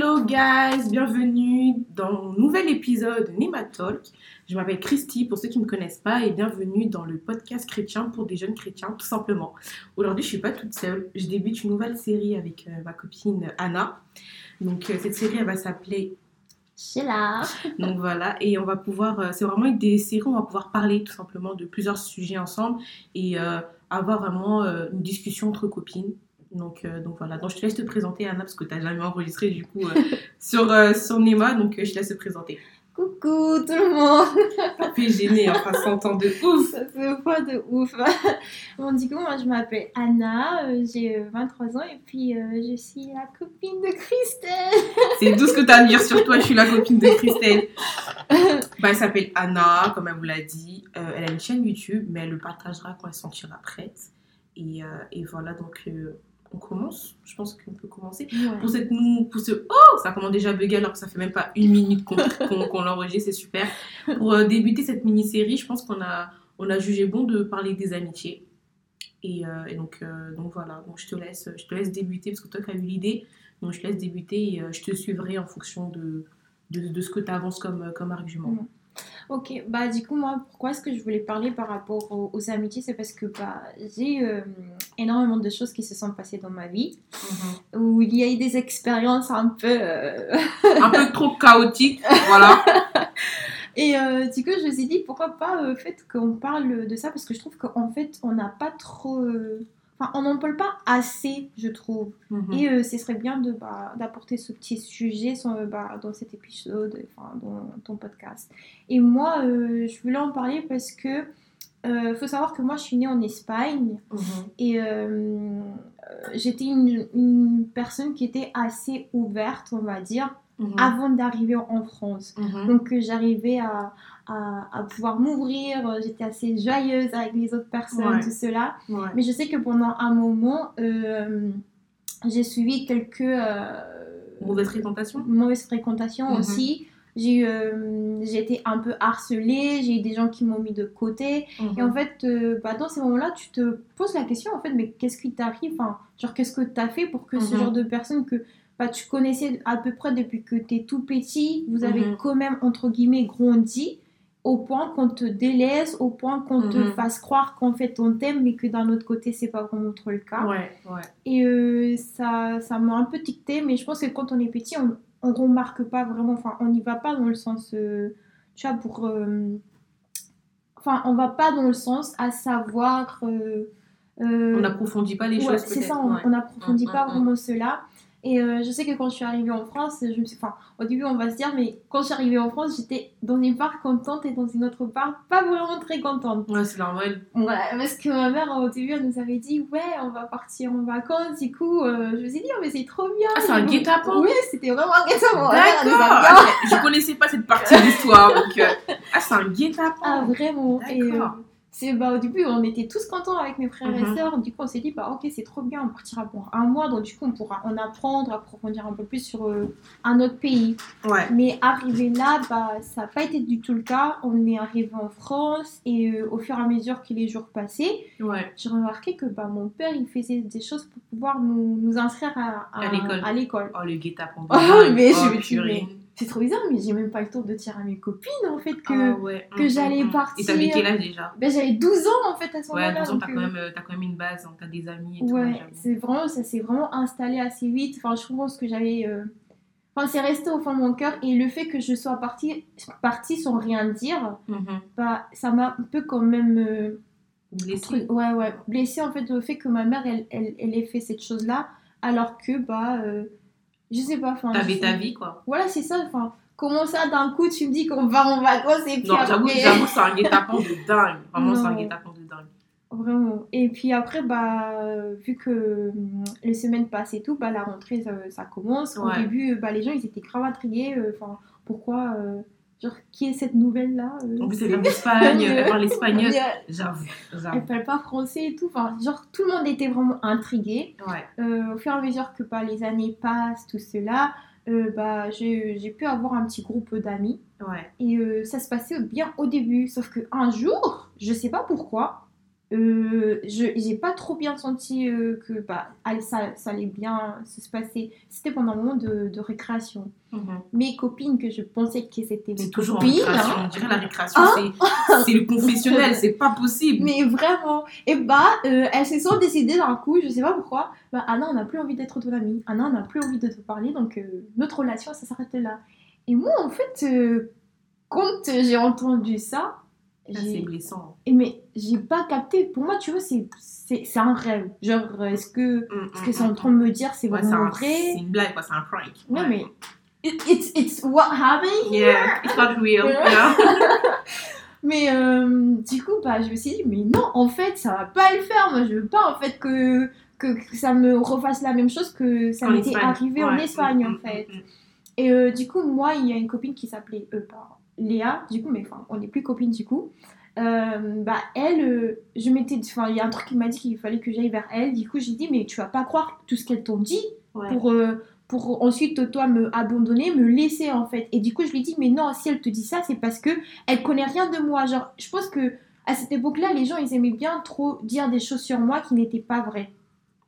Hello guys, bienvenue dans un nouvel épisode Nima Talk. Je m'appelle Christy pour ceux qui ne me connaissent pas et bienvenue dans le podcast chrétien pour des jeunes chrétiens tout simplement. Aujourd'hui je suis pas toute seule, je débute une nouvelle série avec euh, ma copine Anna. Donc euh, cette série elle va s'appeler là. Donc voilà, et on va pouvoir, euh, c'est vraiment des séries où on va pouvoir parler tout simplement de plusieurs sujets ensemble et avoir vraiment une discussion entre copines. Donc, euh, donc voilà, donc je te laisse te présenter Anna parce que tu n'as jamais enregistré du coup euh, sur, euh, sur Nema, donc je te laisse te présenter. Coucou tout le monde. Ça fait gêner, enfin s'entend de ouf. Ça fait pas de ouf. Bon, du coup, moi je m'appelle Anna, j'ai euh, 23 ans et puis je suis la copine de Christelle. C'est tout ce que tu as à dire sur toi, je suis la copine de Christelle. Bah, elle s'appelle Anna, comme elle vous l'a dit. Elle a une chaîne YouTube, mais elle le partagera quand elle s'en sentira prête. Et, euh, et voilà, donc euh, on commence. Je pense qu'on peut commencer. Pour cette nous, pour ce oh, ça commence déjà à bugger alors que ça fait même pas une minute qu'on qu'on- qu'on l'enregistre, c'est super. Pour euh, débuter cette mini-série, je pense qu'on a, on a jugé bon de parler des amitiés. Et, euh, et donc, euh, donc voilà, donc je te laisse, je te laisse débuter parce que toi qui as eu l'idée, donc je te laisse débuter et je te suivrai en fonction de, de, de ce que tu avances comme, comme argument. Ok, bah du coup, moi, pourquoi est-ce que je voulais parler par rapport aux, aux amitiés? C'est parce que bah, j'ai euh, énormément de choses qui se sont passées dans ma vie, où il y a eu des expériences un peu... euh, Un peu trop chaotique, voilà. Et euh, du coup, je me suis dit, pourquoi pas euh, fait qu'on parle de ça, parce que je trouve qu'en fait, on n'a pas trop... Enfin, on n'en parle pas assez, je trouve. Mhm. Et euh, ce serait bien de, bah, d'apporter ce petit sujet sur, euh, bah, dans cet épisode, enfin, dans ton podcast. Et moi, euh, je voulais en parler parce que euh, faut savoir que moi, je suis née en Espagne Mhm. et euh, j'étais une, une personne qui était assez ouverte, on va dire, Mhm. avant d'arriver en France. Mhm. Donc euh, j'arrivais à, à, à pouvoir m'ouvrir, euh, j'étais assez joyeuse avec les autres personnes, Ouais. tout cela. Ouais. Mais je sais que pendant un moment, euh, j'ai suivi quelques euh, Mauvaise fréquentation mauvaises fréquentations Mhm. aussi. J'ai eu, euh, été un peu harcelée, j'ai eu des gens qui m'ont mis de côté. Et en fait, bah, dans ces moments-là, tu te poses la question, en fait, mais qu'est-ce qui t'arrive? Enfin, Genre, qu'est-ce que tu as fait pour que ce genre de personne que bah, tu connaissais à peu près depuis que tu es tout petit, vous avez Mhm. quand même, entre guillemets, grandi au point qu'on te délaisse, au point qu'on te Mhm. fasse croire qu'en fait on t'aime, mais que d'un autre côté, c'est pas vraiment trop le cas. Ouais, ouais. Et euh, ça ça m'a un peu ticté, mais je pense que quand on est petit, on, on remarque pas vraiment, enfin, on n'y va pas dans le sens, euh, tu vois, pour. euh, Enfin, on va pas dans le sens à savoir. euh, euh, On n'approfondit pas les ouais, choses. c'est ça, on ouais. on n'approfondit Mm, pas mm, mm. vraiment cela. Et euh, je sais que quand je suis arrivée en France, je me suis, enfin, au début on va se dire, mais quand je suis arrivée en France, j'étais dans une part contente et dans une autre part pas vraiment très contente. Ouais, c'est normal. Ouais, parce que ma mère au début elle nous avait dit, ouais, on va partir en vacances. Du coup, euh, je me suis dit, oh, mais c'est trop bien. Ah, c'est un guet-apens Oui, c'était vraiment un guet-apens. D'accord. Ah, Je connaissais pas cette partie de l'histoire. Donc, euh, ah, c'est un guet-apens. Ah, vraiment. Et, D'accord. C'est, bah, au début, on était tous contents avec mes frères Mhm. et sœurs. Du coup, on s'est dit, bah, ok, c'est trop bien, on partira pour un mois. Donc, du coup, on pourra en apprendre, approfondir un peu plus sur euh, un autre pays. Ouais. Mais arrivé là, bah, ça n'a pas été du tout le cas. On est arrivé en France et euh, au fur et à mesure que les jours passaient, Ouais. j'ai remarqué que bah, mon père, il faisait des choses pour pouvoir nous, nous inscrire à, À l'école. à l'école. Oh, le guet-apens. Oh, mais je me suis purée. dit, C'est trop bizarre, mais j'ai même pas le temps de dire à mes copines, en fait, que... Ah, ouais. que Mm, j'allais mm. partir. Et t'avais quel âge déjà Ben, j'avais 12 ans, en fait, à ce Ouais, moment-là. 12 ans, t'as euh, quand, même, t'as quand même une base, hein, t'as des amis et tout. Ouais, c'est vraiment, ça s'est vraiment installé assez vite. Enfin, je pense que j'avais. euh, Enfin, c'est resté au fond de mon cœur. Et le fait que je sois partie, partie sans rien dire, Mhm. bah, ça m'a un peu quand même. euh, Blessé. truc- ouais, ouais, blessée en fait, au fait que ma mère, elle, elle, elle ait fait cette chose-là. Alors que, bah. euh, je sais pas. T'avais ta vie, quoi. Voilà, c'est ça. Enfin, comment ça, d'un coup, tu me dis qu'on va en vacances et puis Non, j'avoue, j'avoue, c'est un guet-apens de dingue. Vraiment, c'est un guet-apens de dingue. Vraiment. Et puis après, bah, euh, vu que hum, les semaines passent et tout, bah, la rentrée, ça, ça commence. Au début, euh, bah, les gens, ils étaient grave intrigués. euh, Enfin, pourquoi euh, Genre, qui est cette nouvelle-là euh, En plus, elle vient d'Espagne, elle parle espagnol. J'avoue, elle parle pas français et tout. Enfin, genre, tout le monde était vraiment intrigué. Ouais. Euh, au fur et à mesure que bah, les années passent, tout cela, euh, bah, j'ai j'ai pu avoir un petit groupe d'amis. Ouais. Et euh, ça se passait bien au début. Sauf qu'un jour, je sais pas pourquoi, euh, je j'ai pas trop bien senti euh, que bah, allez, ça, ça allait bien se passer. C'était pendant un moment de, de récréation. Mhm. Mes copines que je pensais que c'était mes toujours copines, récréation. hein, On dirait la récréation, Ah. c'est- le confessionnel, c'est pas possible. mais vraiment, et bah euh, elles se sont décidées d'un coup, je sais pas pourquoi, bah Anna on n'a plus envie d'être ton amie, Anna on n'a plus envie de te parler, donc euh, notre relation ça s'arrête là. Et moi en fait, quand j'ai entendu ça, Ah, c'est blessant. Mais j'ai pas capté. Pour moi, tu vois, c'est c'est c'est un rêve. Genre, est-ce que Mm, ce mm, qu'ils sont en mm. train de me dire, c'est Ouais, c'est vraiment vrai? c'est une blague, quoi, c'est un prank. Ouais, Ouais. mais it- it's it's what happened. Yeah, it's not real. Yeah. Mais euh, du coup, bah, je me suis dit, mais non, en fait, ça va pas le faire. Moi, je veux pas en fait que que, que ça me refasse la même chose que ça En m'était Espagne. arrivé en. Espagne, Mm, en fait. Et euh, du coup, moi, il y a une copine qui s'appelait euh, Léa, du coup, mais enfin, on n'est plus copines du coup. Euh, bah, elle, euh, je m'étais. Enfin, il y a un truc qui m'a dit qu'il fallait que j'aille vers elle. Du coup, j'ai dit, mais tu vas pas croire tout ce qu'elles t'ont dit Ouais. pour, euh, pour ensuite, toi, me abandonner, me laisser en fait. Et du coup, je lui ai dit, mais non, si elle te dit ça, c'est parce que elle connaît rien de moi. Genre, je pense que à cette époque-là, les gens, ils aimaient bien trop dire des choses sur moi qui n'étaient pas vraies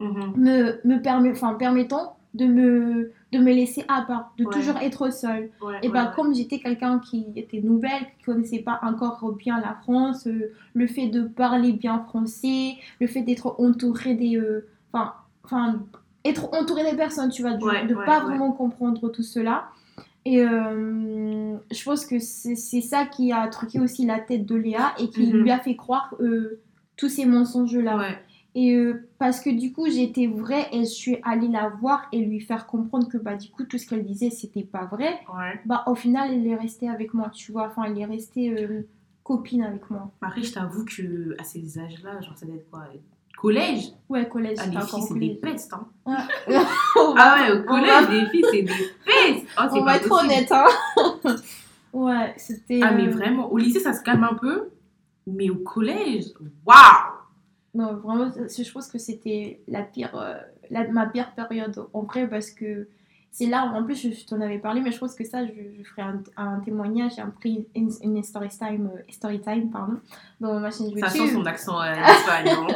Mhm. me, me permet, enfin, permettant de me, de me laisser à part, de Ouais. toujours être seule. Ouais, Et bah, comme j'étais quelqu'un qui était nouvelle, qui connaissait pas encore bien la France, euh, le fait de parler bien français, le fait d'être entouré des. euh, Enfin, enfin, être entouré des personnes, tu vois, de, ouais, pas vraiment comprendre tout cela. Et euh, je pense que c'est c'est ça qui a truqué aussi la tête de Léa et qui Mhm. lui a fait croire euh, tous ces mensonges-là. Ouais. Et euh, parce que du coup, j'étais vraie et je suis allée la voir et lui faire comprendre que bah du coup, tout ce qu'elle disait, c'était pas vrai. Ouais. Bah au final, elle est restée avec moi, tu vois. Enfin, elle est restée euh, copine avec moi. Après, je t'avoue que à ces âges-là, genre ça doit être quoi Collège? Ouais, collège, ah, Les filles, c'est des pestes. Hein. Ah ouais, au collège, les filles, c'est des pestes. Oh, on va être possible. honnête, hein. ouais, c'était. Ah, mais euh, vraiment, au lycée, ça se calme un peu. Mais au collège, waouh Non, vraiment, je pense que c'était la pire, euh, la- ma pire période en vrai parce que c'est là, en plus, je, je t'en avais parlé, mais je pense que ça, je, je ferai un, un témoignage, un prix, une, une story time, euh, story time, pardon, dans ma chaîne YouTube. Ça sent son accent euh, espagnol.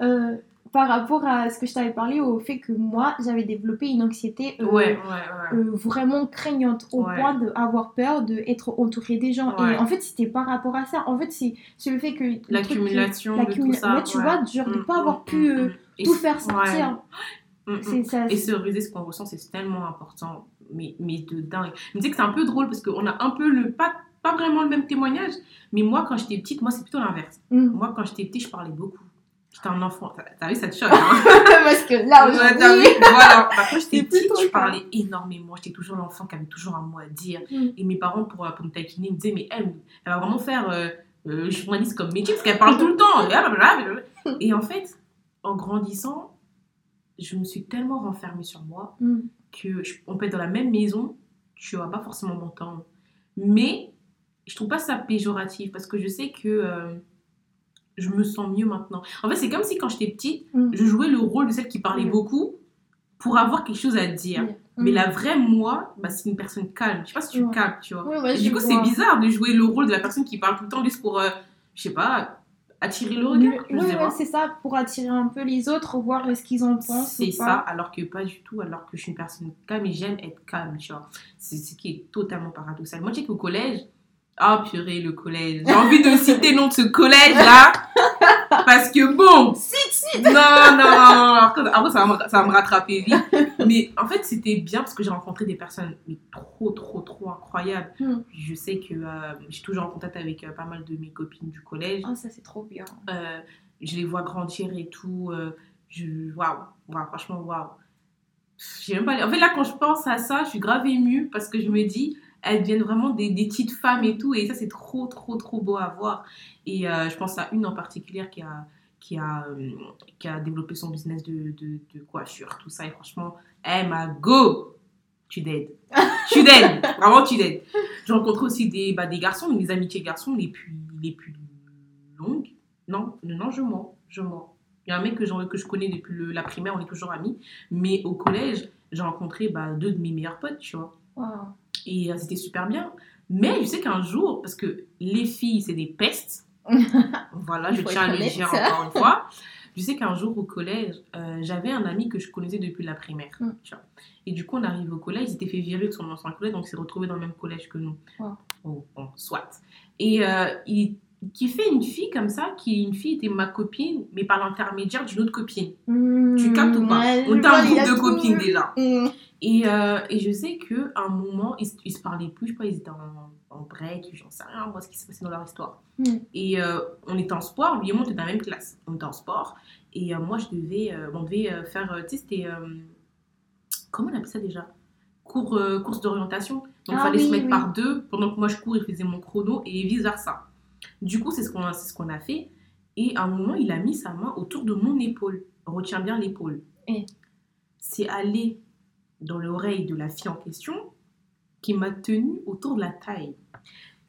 Euh, par rapport à ce que je t'avais parlé, au fait que moi, j'avais développé une anxiété euh, Ouais, ouais, ouais. euh, vraiment craignante au point d'avoir peur d'être entourée des gens. Et en fait, c'était par rapport à ça. En fait, c'est le fait que. L'accumulation de tout ça. tu vois, genre de Mm, pas avoir mm, pu mm, euh, mm. Tout faire sortir. Mm, mm. Ça. Et se réaliser ce qu'on ressent, c'est tellement important, mais, mais de dingue. Je me dis que c'est un peu drôle parce qu'on a un peu le. Pas, pas vraiment le même témoignage, mais moi, quand j'étais petite, moi, c'est plutôt l'inverse. Mm. Moi, quand j'étais petite, je parlais beaucoup. J'étais un enfant. T'as- vu, ça te choque, hein Parce que là, aujourd'hui. Voilà. Bah, quand j'étais petite, je parlais énormément. J'étais toujours l'enfant qui avait toujours un mot à dire. Mm. Et mes parents, pour, pour me taquiner, me disaient Mais elle, elle va vraiment faire euh, euh, journaliste comme métier parce qu'elle parle tout le temps. Et en fait, en grandissant, je me suis tellement renfermée sur moi Mm. que je- on peut être dans la même maison, tu vas pas forcément m'entendre. Mais je trouve pas ça péjoratif parce que je sais que euh, je me sens mieux maintenant. En fait, c'est comme si quand j'étais petite, Mm. je jouais le rôle de celle qui parlait Mm. beaucoup pour avoir quelque chose à dire. Mm. Mais la vraie moi, bah, c'est une personne calme. Je sais pas si tu Ouais. calmes, tu vois. Ouais, ouais, du coup, c'est bizarre de jouer le rôle de la personne qui parle tout le temps juste pour, euh, je sais pas, attirer le regard. Pas. c'est ça, pour attirer un peu les autres, voir ce qu'ils en pensent. C'est ça, alors que pas du tout, alors que je suis une personne calme et j'aime être calme, tu vois. C'est ce qui est totalement paradoxal. Moi, je sais qu'au collège, ah purée, le collège. J'ai envie de citer le nom de ce collège-là, parce que bon, non, non, après, après, ça, va me, ça va me rattraper vite. Mais en fait, c'était bien parce que j'ai rencontré des personnes mais trop, trop, trop incroyables. Hmm. Je sais que euh, je suis toujours en contact avec euh, pas mal de mes copines du collège. Ah, ça, c'est trop bien. Euh, je les vois grandir et tout. euh, je, waouh, waouh, franchement, waouh. J'ai même pas. En fait, là, quand je pense à ça, je suis grave émue parce que je me dis, elles deviennent vraiment des, des petites femmes et tout. Et ça, c'est trop, trop, trop beau à voir. Et euh, je pense à une en particulier qui a, qui a, euh, qui a développé son business de, de, de coiffure, tout ça. Et franchement, elle m'a go! Tu d'aides. Tu d'aides. Vraiment, tu d'aides. Je rencontre aussi des, bah, des garçons, mes amitiés garçons les plus, les plus longues. Non, non, je mens. Je mens. Il y a un mec que, que je connais depuis le- la primaire, on est toujours amis. Mais au collège, j'ai rencontré bah, deux de mes meilleurs potes, tu vois. Wow. Et euh, c'était super bien. Mais je sais qu'un jour, parce que les filles, c'est des pestes, voilà, Il je tiens à le dire encore une fois. Je sais qu'un jour au collège, euh, j'avais un ami que je connaissais depuis la primaire. Mm. tu vois. Et du coup, on arrive au collège, il s'était fait virer de son ancien collège, donc il s'est retrouvé dans le même collège que nous. Wow. Oh, bon, soit. Et euh, il kiffait une fille comme ça, qui une fille était ma copine, mais par l'intermédiaire d'une autre copine. Tu captes ou pas? Ouais, On était un groupe de tout- copines déjà. Mm. Et, euh, et je sais qu'à un moment, ils, ils se parlaient plus, je sais pas, ils étaient en, en break, j'en sais rien, moi, ce qui s'est passé dans leur histoire. Mm. Et euh, on était en sport, lui et moi, on était dans la même classe. On était en sport. Et euh, moi, je devais, on devait faire, tu sais, c'était, comment on appelle ça déjà? Cours, Course d'orientation. Donc, il Ah fallait se mettre oui. par deux. Pendant que moi, je cours, il faisait mon chrono et vice-versa. Du coup, c'est ce qu'on a, ce qu'on a fait. Et à un moment, il a mis sa main autour de mon épaule. Retiens bien l'épaule. Et C'est allé dans l'oreille de la fille en question qui m'a tenu autour de la taille.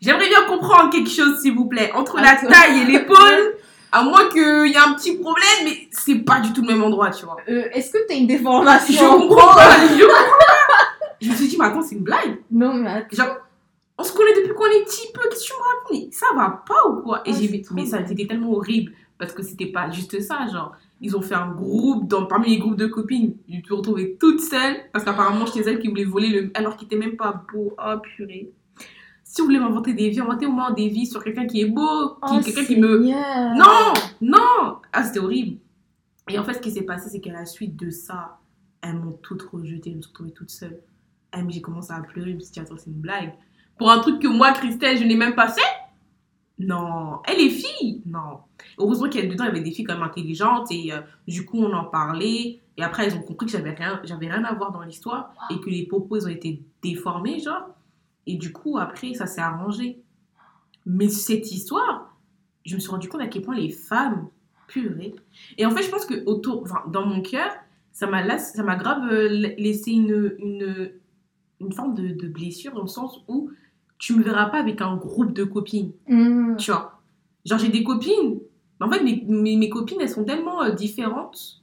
J'aimerais bien comprendre quelque chose, s'il vous plaît, entre la taille et l'épaule, à moins qu'il y ait un petit problème, mais c'est pas du tout le même endroit, tu vois. Euh, Est-ce que t'as une déformation Je comprends pas, je comprends pas. Je me suis dit, mais attends, c'est une blague. Non, mais attends. Genre, on se connaît depuis qu'on est petit peu, qu'est-ce que tu me racontes? Mais Ça va pas ou quoi? Et Ah, j'ai vu, mais ça c'était tellement horrible parce que c'était pas juste ça, genre. Ils ont fait un groupe, dans, parmi les groupes de copines, je me suis retrouvée toute seule parce qu'apparemment j'étais celle qui voulait voler le. alors qu'il était même pas beau. Oh purée. Si vous voulez m'inventer des vies, inventez au moins des vies sur quelqu'un qui est beau, qui, Oh, quelqu'un qui me. Non Non Ah, c'était horrible. Et en fait, ce qui s'est passé, c'est qu'à la suite de ça, elles m'ont toutes rejetée, je me suis retrouvée toute seule. Elles me- J'ai commencé à pleurer, je me suis dit, attends, c'est une blague. Pour un truc que moi, Christelle, je n'ai même pas fait Non. Elle est fille Non. Heureusement qu'il y a dedans, il y avait des filles quand même intelligentes et euh, du coup, on en parlait. Et après, elles ont compris que j'avais rien, j'avais rien à voir dans l'histoire et que les propos, ils ont été déformés, genre. Et du coup, après, ça s'est arrangé. Mais cette histoire, je me suis rendu compte à quel point les femmes, purée. Et en fait, je pense que autour, enfin, dans mon cœur, ça m'a ça m'a grave euh, la- laissé une, une, une forme de blessure dans le sens où tu me verras pas avec un groupe de copines, Mm. tu vois. Genre, j'ai des copines, mais en fait, mes, mes, mes copines, elles sont tellement euh, différentes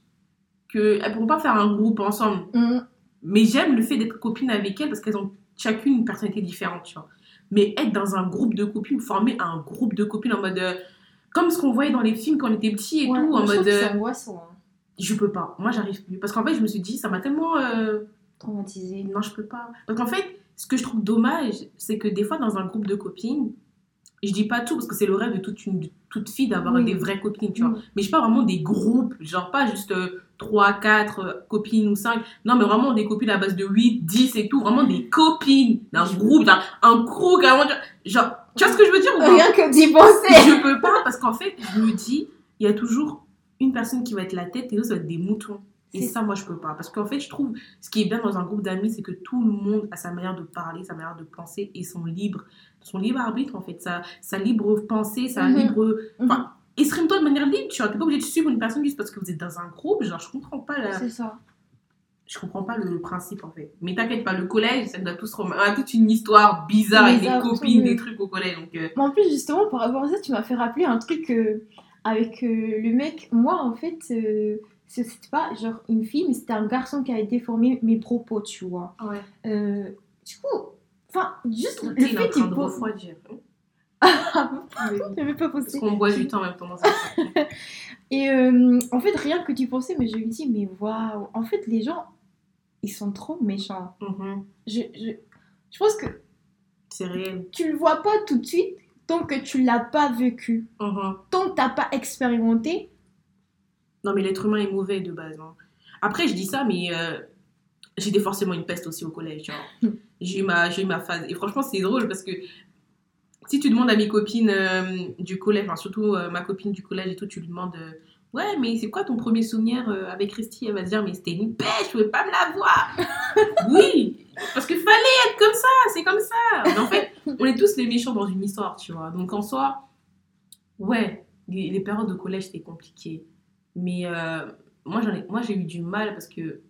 qu'elles pourront pas faire un groupe ensemble. Mm. Mais j'aime le fait d'être copine avec elles parce qu'elles ont chacune une personnalité différente, tu vois. Mais être dans un groupe de copines, former un groupe de copines en mode. euh, comme ce qu'on voyait dans les films quand on était petits et Ouais, tout, en mode. que euh, c'est angoissant. hein. je peux pas. Moi, j'arrive plus. Parce qu'en fait, je me suis dit, ça m'a tellement. euh, Traumatisé. Non, je peux pas. Parce qu'en fait, ce que je trouve dommage, c'est que des fois, dans un groupe de copines, je dis pas tout parce que c'est le rêve de toute, une, de toute fille d'avoir Oui. des vraies copines, tu vois. Mm. Mais je parle vraiment des groupes, genre pas juste 3, 4 copines ou 5. Non, mais vraiment des copines à base de 8, 10 et tout. Vraiment des copines d'un groupe, d'un un crew, carrément. Genre, tu vois ce que je veux dire ou pas? Rien que d'y penser. Je peux pas parce qu'en fait, je me dis, il y a toujours une personne qui va être la tête et l'autre, ça va être des moutons. Et ça, moi, je peux pas. Parce qu'en fait, je trouve, ce qui est bien dans un groupe d'amis, c'est que tout le monde a sa manière de parler, sa manière de penser et son libre, son libre arbitre, en fait. Sa, sa libre pensée, sa Mhm. libre. Mhm. Enfin, exprime-toi de manière libre, tu vois. T'es pas obligé de suivre une personne juste parce que vous êtes dans un groupe. Genre, je comprends pas la... C'est ça. Je comprends pas le principe, en fait. Mais t'inquiète pas, le collège, ça a tous... On a toute une histoire bizarre avec des copines, des trucs au collège. Donc, euh, Mais en plus, justement, par rapport à ça, tu m'as fait rappeler un truc euh, avec euh, le mec. Moi, en fait, euh, c'était pas genre une fille, mais c'était un garçon qui avait déformé mes propos, tu vois. ouais. Euh, du coup, enfin, juste le est en fait train de pose. refroidir. J'avais pas pensé. Parce qu'on boit du temps en même temps. Et euh, en fait, rien que tu pensais, mais je lui dis, mais waouh, en fait, les gens, ils sont trop méchants. Mhm. Je, je, je pense que C'est réel. tu le vois pas tout de suite tant que tu l'as pas vécu. Mhm. Tant que t'as pas expérimenté, Non, mais l'être humain est mauvais de base. hein. Après, je dis ça, mais euh, j'étais forcément une peste aussi au collège. vois. J'ai eu, ma- eu ma phase. Et franchement, c'est drôle parce que si tu demandes à mes copines euh, du collège, enfin, surtout euh, ma copine du collège et tout, tu lui demandes Ouais, mais c'est quoi ton premier souvenir avec Christy? Elle va te dire Mais c'était une pêche, je pouvais pas me la voir. oui, parce qu'il fallait être comme ça, c'est comme ça. Mais en fait, on est tous les méchants dans une histoire, tu vois. Donc en soi, ouais, les, les périodes de collège, c'était compliqué. Mais euh, moi, j'en ai, moi, j'ai eu du mal parce que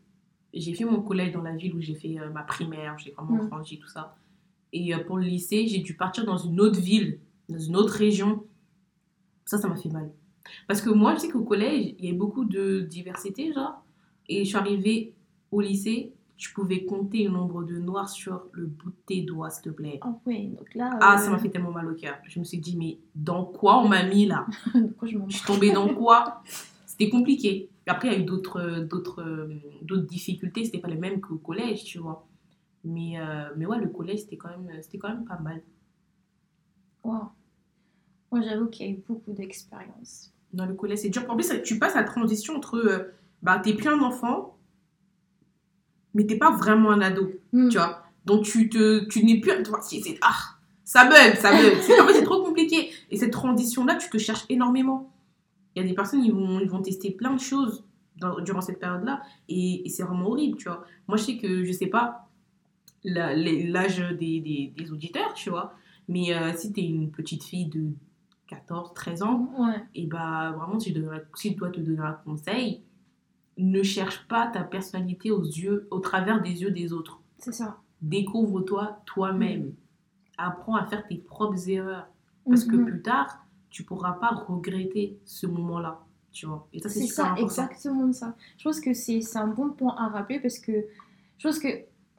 j'ai fait mon collège dans la ville où j'ai fait euh, ma primaire, j'ai vraiment Mm. grandi, tout ça. Et euh, pour le lycée, j'ai dû partir dans une autre ville, dans une autre région. Ça, ça m'a fait mal. Parce que moi, je sais qu'au collège, il y avait beaucoup de diversité, genre. Et je suis arrivée au lycée, tu pouvais compter le nombre de noirs sur le bout de tes doigts, s'il te plaît. Ah ouais, donc là. Ah, ça m'a fait tellement mal au cœur. Je me suis dit, mais dans quoi on m'a mis là? Je suis tombée dans quoi? C'était compliqué. Après, il y a eu d'autres, d'autres, d'autres difficultés. C'était pas les mêmes qu'au collège, tu vois. Mais, euh, mais ouais, le collège, c'était quand, même, c'était quand même pas mal. Wow. Moi, j'avoue qu'il y a eu beaucoup d'expériences. Dans le collège, c'est dur. En plus, tu passes la transition entre. euh, bah, t'es plus un enfant, mais t'es pas vraiment un ado, Hmm. tu vois. Donc, tu, te, tu n'es plus. tu vois, c'est- c'est- ah, ça bug, ça bug. En fait, c'est trop compliqué. Et cette transition-là, tu te cherches énormément. Il y a des personnes, ils vont, ils vont tester plein de choses dans- durant cette période-là. Et, et c'est vraiment horrible, tu vois. Moi, je sais que, je sais pas l'âge des, des, des auditeurs, tu vois. Mais euh, si t'es une petite fille de 14, 13 ans, Ouais. et bah vraiment, si je, donnerais- si je dois te donner un conseil, ne cherche pas ta personnalité aux yeux, au travers des yeux des autres. C'est ça. Découvre-toi toi-même. Apprends à faire tes propres erreurs. Parce que Mhm. plus tard, tu pourras pas regretter ce moment-là. Tu vois. Et ça, c'est ça, important. exactement ça. Je pense que c'est un bon point à rappeler parce que je pense que,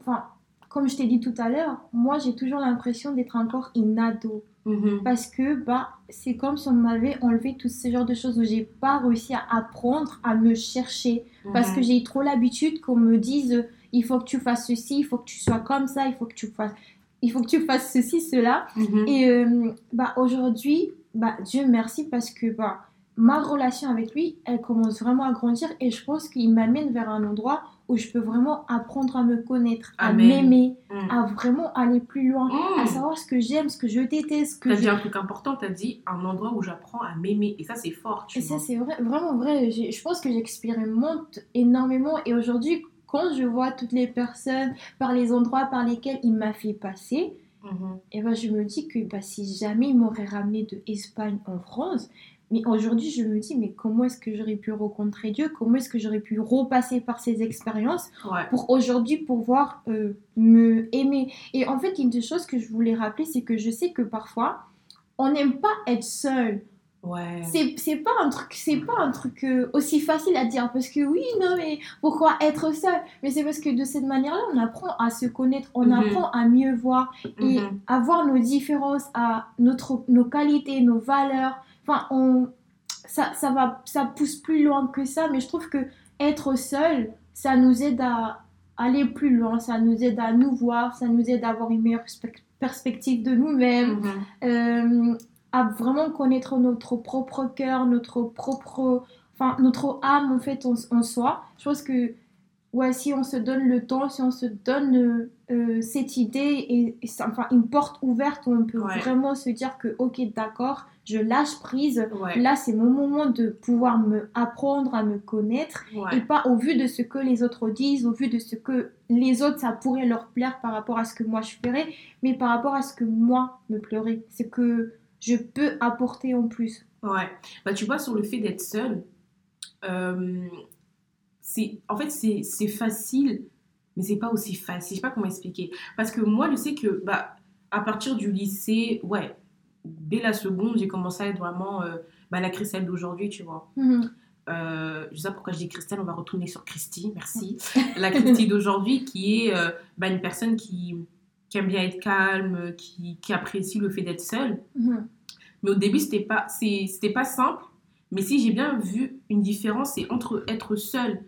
enfin, comme je t'ai dit tout à l'heure, moi j'ai toujours l'impression d'être encore une ado. Mhm. Parce que bah, c'est comme si on m'avait enlevé tout ce genre de choses où j'ai pas réussi à apprendre à me chercher. Parce que j'ai trop l'habitude qu'on me dise il faut que tu fasses ceci, il faut que tu sois comme ça, il faut que tu fasses, il faut que tu fasses ceci, cela. Mhm. Et euh, bah, aujourd'hui, bah, Dieu merci parce que bah, ma relation avec lui, elle commence vraiment à grandir et je pense qu'il m'amène vers un endroit où je peux vraiment apprendre à me connaître, à m'aimer, Mhm. à vraiment aller plus loin, à Mhm. savoir ce que j'aime, ce que je déteste, ce que T'as je... dit un truc important, t'as dit un endroit où j'apprends à m'aimer. Et ça, c'est fort, tu Et ça, c'est vrai, vraiment vrai. Je pense que j'expérimente énormément. Et aujourd'hui, quand je vois toutes les personnes par les endroits par lesquels il m'a fait passer, Mhm. et ben, je me dis que bah, si jamais il m'aurait ramené de Espagne en France, mais aujourd'hui, je me dis, mais comment est-ce que j'aurais pu rencontrer Dieu? Comment est-ce que j'aurais pu repasser par ces expériences Ouais. pour aujourd'hui pouvoir euh, me aimer? Et en fait, une des choses que je voulais rappeler, c'est que je sais que parfois, on n'aime pas être seul. Ouais. C'est pas un truc c'est pas un truc euh, aussi facile à dire parce que oui non mais pourquoi être seul? Mais c'est parce que de cette manière-là on apprend à se connaître on Mhm. apprend à mieux voir et Mhm. à voir nos différences à notre nos qualités nos valeurs enfin on ça ça va ça pousse plus loin que ça mais je trouve que être seul ça nous aide à aller plus loin ça nous aide à nous voir ça nous aide à avoir une meilleure perspe- perspective de nous-mêmes Mhm. euh, à vraiment connaître notre propre cœur, notre propre, enfin notre âme en fait en, en soi. Je pense que ouais, si on se donne le temps, si on se donne euh, euh, cette idée et, enfin une porte ouverte où on peut Ouais. vraiment se dire que ok d'accord, je lâche prise. Ouais. Là, c'est mon moment de pouvoir me apprendre à me connaître et pas au vu de ce que les autres disent, au vu de ce que les autres ça pourrait leur plaire par rapport à ce que moi je ferais, mais par rapport à ce que moi me pleurait, ce que je peux apporter en plus. Ouais. Bah, tu vois, sur le fait d'être seul, euh, c'est, en fait, c'est, c'est facile, mais c'est pas aussi facile. Je sais pas comment expliquer. Parce que moi, je sais que, bah, à partir du lycée, ouais, dès la seconde, j'ai commencé à être vraiment euh, bah, la Christelle d'aujourd'hui, tu vois. Euh, je sais pas pourquoi je dis Christelle, on va retourner sur Christy, merci. La Christy d'aujourd'hui qui est bah, une personne qui, qui aime bien être calme, qui, qui apprécie le fait d'être seule. Mhm. Mais au début, c'était pas, c'est- c'était pas simple. Mais si j'ai bien vu une différence, c'est entre être seul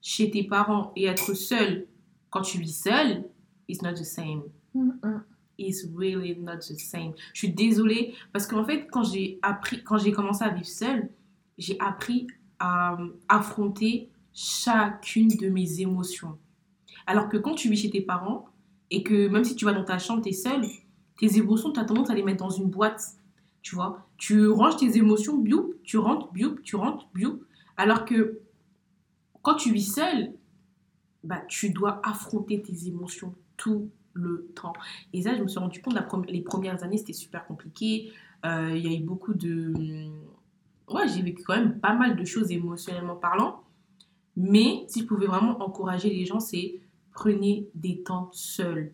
chez tes parents et être seul quand tu vis seul, it's not the same. Mhm. It's really not the same. Je suis désolée parce qu'en fait, quand j'ai appris, quand j'ai commencé à vivre seule, j'ai appris à euh, affronter chacune de mes émotions. Alors que quand tu vis chez tes parents et que même si tu vas dans ta chambre, tu es seule, tes émotions, tu as tendance à les mettre dans une boîte. Tu vois, tu ranges tes émotions, bioup, tu rentres, bioup, tu rentres, bioup. Alors que quand tu vis seule, bah, tu dois affronter tes émotions tout le temps. Et ça, je me suis rendu compte, la prom- les premières années, c'était super compliqué. Euh, Il y a eu beaucoup de... Ouais, j'ai vécu quand même pas mal de choses émotionnellement parlant. Mais si je pouvais vraiment encourager les gens, c'est prenez des temps seuls.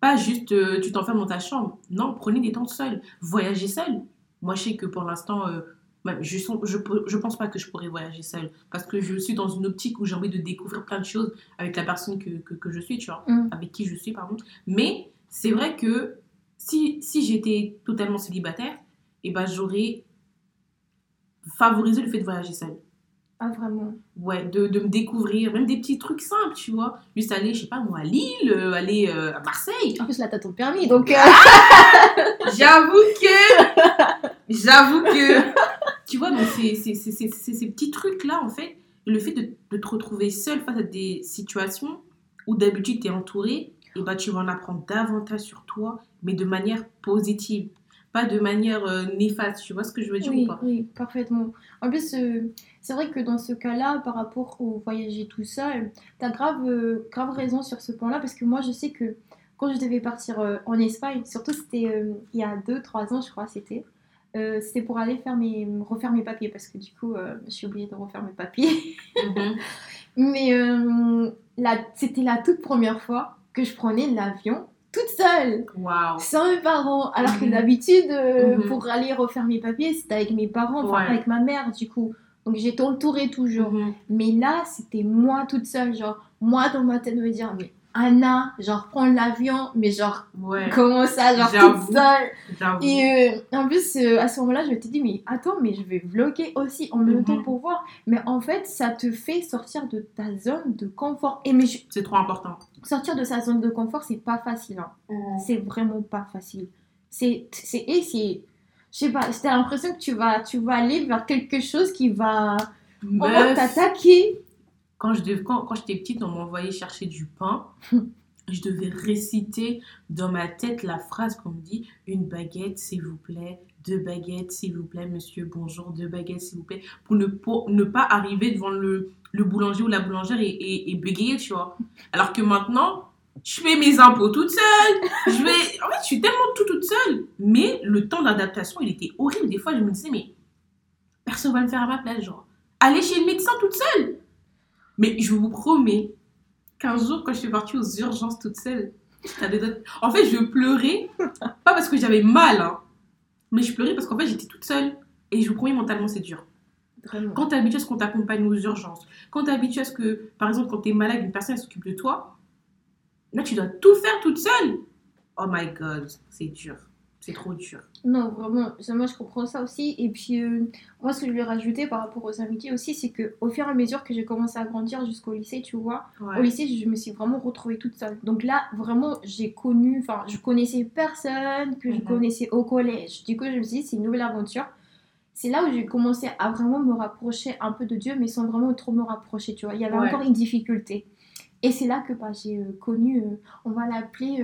Pas juste euh, tu t'enfermes dans ta chambre. Non, prenez des temps seuls. Voyagez seul. Moi, je sais que pour l'instant, euh, je, je pense pas que je pourrais voyager seule. Parce que je suis dans une optique où j'ai envie de découvrir plein de choses avec la personne que, que, que je suis, tu vois. Mm. Avec qui je suis, pardon. Mais c'est vrai que si, si j'étais totalement célibataire, et ben j'aurais favorisé le fait de voyager seule. Ah, vraiment. Ouais, de, de me découvrir, même des petits trucs simples, tu vois. Juste aller, je sais pas moi, à Lille, euh, aller euh, à Marseille. En plus, là, t'as ton permis, donc. euh, J'avoue que. J'avoue que. Tu vois, donc c'est ces petits trucs-là, en fait. Le fait de, de te retrouver seul face à des situations où d'habitude tu es entouré, et bah tu vas en apprendre davantage sur toi, mais de manière positive. Pas de manière euh, néfaste, tu vois ce que je veux dire Oui, ou pas? oui, parfaitement. En plus, euh, c'est vrai que dans ce cas-là, par rapport au voyager tout seul, t'as grave, euh, grave raison sur ce point-là, parce que moi, je sais que quand je devais partir en Espagne, surtout c'était il y a 2-3 ans, je crois, c'était, euh, c'était pour aller faire mes, refaire mes papiers, parce que du coup, euh, je suis obligée de refaire mes papiers. Mhm. Mais euh, c'était la toute première fois que je prenais l'avion toute seule Waouh. sans mes parents. Alors que Mhm. d'habitude, euh, Mhm. pour aller refaire mes papiers, c'était avec mes parents, enfin Ouais. avec ma mère du coup. Donc j'étais entourée toujours. Mhm. Mais là, c'était moi toute seule. Genre, moi dans ma tête, me dire, mais Anna, genre, prends l'avion, mais genre, Ouais, comment ça, genre, toute seule? Et euh, en plus, euh, à ce moment-là, je m'étais dit, mais attends, mais je vais vlogger aussi en même temps pour voir. Mais en fait, ça te fait sortir de ta zone de confort. Et mais je- C'est trop important. Sortir de sa zone de confort, c'est pas facile. hein. C'est vraiment pas facile. C'est, c'est, et c'est, je sais pas, j'ai l'impression que tu vas, tu vas aller vers quelque chose qui va, on va Meuf. t'attaquer. Quand je dev- quand, quand j'étais petite, on m'envoyait chercher du pain. je devais réciter dans ma tête la phrase qu'on me dit une baguette, s'il vous plaît, deux baguettes, s'il vous plaît, monsieur, bonjour, deux baguettes, s'il vous plaît, pour ne, pas arriver devant le, boulanger ou la boulangère et, bégayer, tu vois. Alors que maintenant, je fais mes impôts toute seule. Je vais... En fait, je suis tellement tout toute seule. Mais le temps d'adaptation, il était horrible. Des fois, je me disais, mais personne va le faire à ma place, genre. Aller chez le médecin toute seule. Mais je vous promets qu'un jour, quand je suis partie aux urgences toute seule, en fait, je pleurais, pas parce que j'avais mal, hein, mais je pleurais parce qu'en fait, j'étais toute seule. Et je vous promets, mentalement, c'est dur. Vraiment. Quand tu es habitué à ce qu'on t'accompagne aux urgences, quand tu es habitué à ce que, par exemple, quand tu es malade, une personne s'occupe de toi, là, tu dois tout faire toute seule. Oh my god, c'est dur. C'est trop dur. Non, vraiment, moi je comprends ça aussi. Et puis, euh, moi, ce que je voulais rajouter par rapport aux amitiés aussi, c'est que au fur et à mesure que j'ai commencé à grandir jusqu'au lycée, tu vois, Au lycée, je me suis vraiment retrouvée toute seule. Donc là, vraiment, j'ai connu, enfin, je connaissais personne que je Mhm. connaissais au collège. Du coup, je me suis dit, c'est une nouvelle aventure. C'est là où j'ai commencé à vraiment me rapprocher un peu de Dieu, mais sans vraiment trop me rapprocher, tu vois. Il y avait Ouais. encore une difficulté. Et c'est là que bah, j'ai euh, connu, euh, on va l'appeler,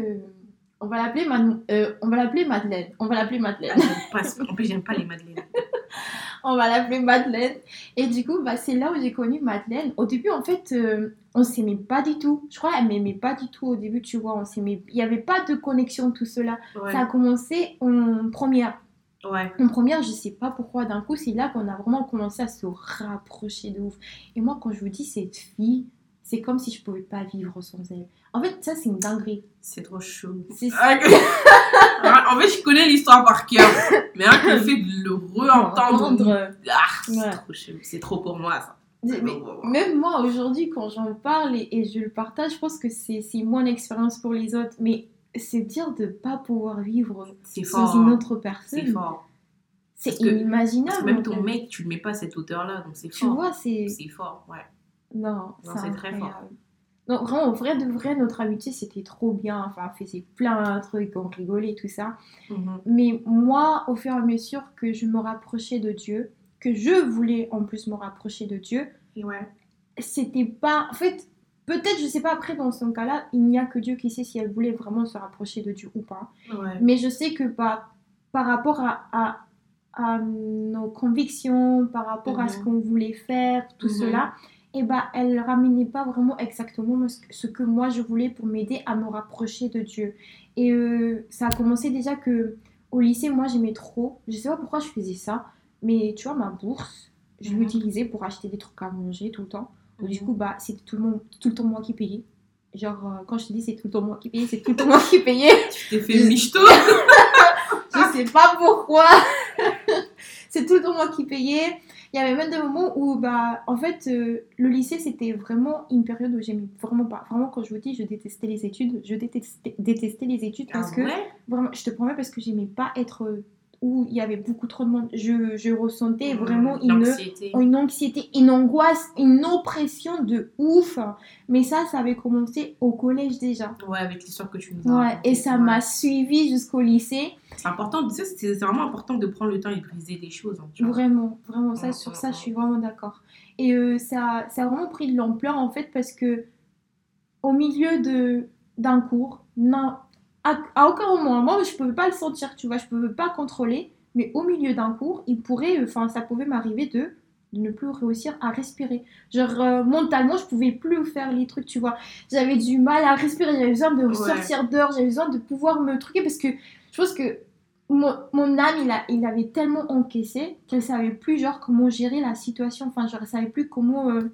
on va l'appeler euh, on va l'appeler Madeleine. On va l'appeler Madeleine. Ah, en plus, j'aime pas les madeleines. on va l'appeler Madeleine. Et du coup, bah, c'est là où j'ai connu Madeleine. Au début, en fait, euh, on s'aimait pas du tout. Je crois qu'elle m'aimait pas du tout au début, tu vois. On s'aimait... Il n'y avait pas de connexion, tout cela. Ouais. Ça a commencé en première. Ouais. En première, je sais pas pourquoi, d'un coup, c'est là qu'on a vraiment commencé à se rapprocher de ouf. Et moi, quand je vous dis cette fille, c'est comme si je pouvais pas vivre sans elle. En fait, ça, c'est une dinguerie. C'est trop chaud. C'est Ah, que- en fait, je connais l'histoire par cœur. Mais que le fait de le re-entendre. Entendre. Ah, c'est Ouais. trop chelou. C'est trop pour moi, ça. Mais- Même moi, aujourd'hui, quand j'en parle et, et je le partage, je pense que c'est c'est mon expérience pour les autres. Mais c'est dire de pas pouvoir vivre C'est sans fort. une hein. autre C'est personne. fort. C'est Parce que- inimaginable. Parce que même ton mec, tu le mets pas à cette hauteur-là. Donc c'est Tu fort. vois, c'est. C'est fort, ouais. Non, Non, c'est très incroyable. Non, vraiment, au vrai de vrai, notre amitié, c'était trop bien. Enfin, on faisait plein de trucs, on rigolait, tout ça. Mhm. Mais moi, au fur et à mesure que je me rapprochais de Dieu, que je voulais en plus me rapprocher de Dieu, ouais. c'était pas. En fait, peut-être, je sais pas, après, dans son cas-là, il n'y a que Dieu qui sait si elle voulait vraiment se rapprocher de Dieu ou pas. Ouais. Mais je sais que par, par rapport à, à, à nos convictions, par rapport à ce Mhm. qu'on voulait faire, tout Mhm. cela, et bah, elle ramenait pas vraiment exactement ce que- ce que moi je voulais pour m'aider à me rapprocher de Dieu. Et euh, ça a commencé déjà que au lycée, moi j'aimais trop. Je sais pas pourquoi je faisais ça, mais tu vois, ma bourse, je Mhm. l'utilisais pour acheter des trucs à manger tout le temps. Donc, Du Mhm. coup, bah, c'était tout le, monde, tout le temps moi qui payais. Genre, euh, quand je te dis c'est tout le temps moi qui payais, c'est tout le temps moi qui payais. Tu t'es fait michto. Je sais pas pourquoi. c'est tout le temps moi qui payais. Il y avait même des moments où, bah, en fait, euh, le lycée, c'était vraiment une période où j'aimais vraiment pas. Vraiment, quand je vous dis, je détestais les études. Je détestais, détestais les études parce Ah que, ouais? vraiment, je te promets, parce que j'aimais pas être où il y avait beaucoup trop de monde. Je, je ressentais vraiment une, anxiété, une angoisse, une oppression de ouf. Mais ça, ça avait commencé au collège déjà. Ouais, avec l'histoire que tu nous as Ouais, et ça ouais. m'a suivi jusqu'au lycée. C'est important, tu sais, c'est vraiment important de prendre le temps et de briser des choses. hein, tu vois. Vraiment, vraiment, ça, sur ça, je suis vraiment d'accord. Et euh, ça, ça a vraiment pris de l'ampleur en fait parce que au milieu d'un cours, non, à, à aucun moment, moi je pouvais pas le sentir, tu vois, je pouvais pas contrôler, mais au milieu d'un cours, il pourrait, enfin, ça pouvait m'arriver de de ne plus réussir à respirer. Genre, euh, mentalement, je pouvais plus faire les trucs, tu vois. J'avais du mal à respirer, j'avais besoin de Ouais. sortir dehors, j'avais besoin de pouvoir me truquer parce que je pense que mon, mon âme, il, a, il avait tellement encaissé qu'elle savait plus, genre, comment gérer la situation. Enfin, genre, elle savait plus comment... euh,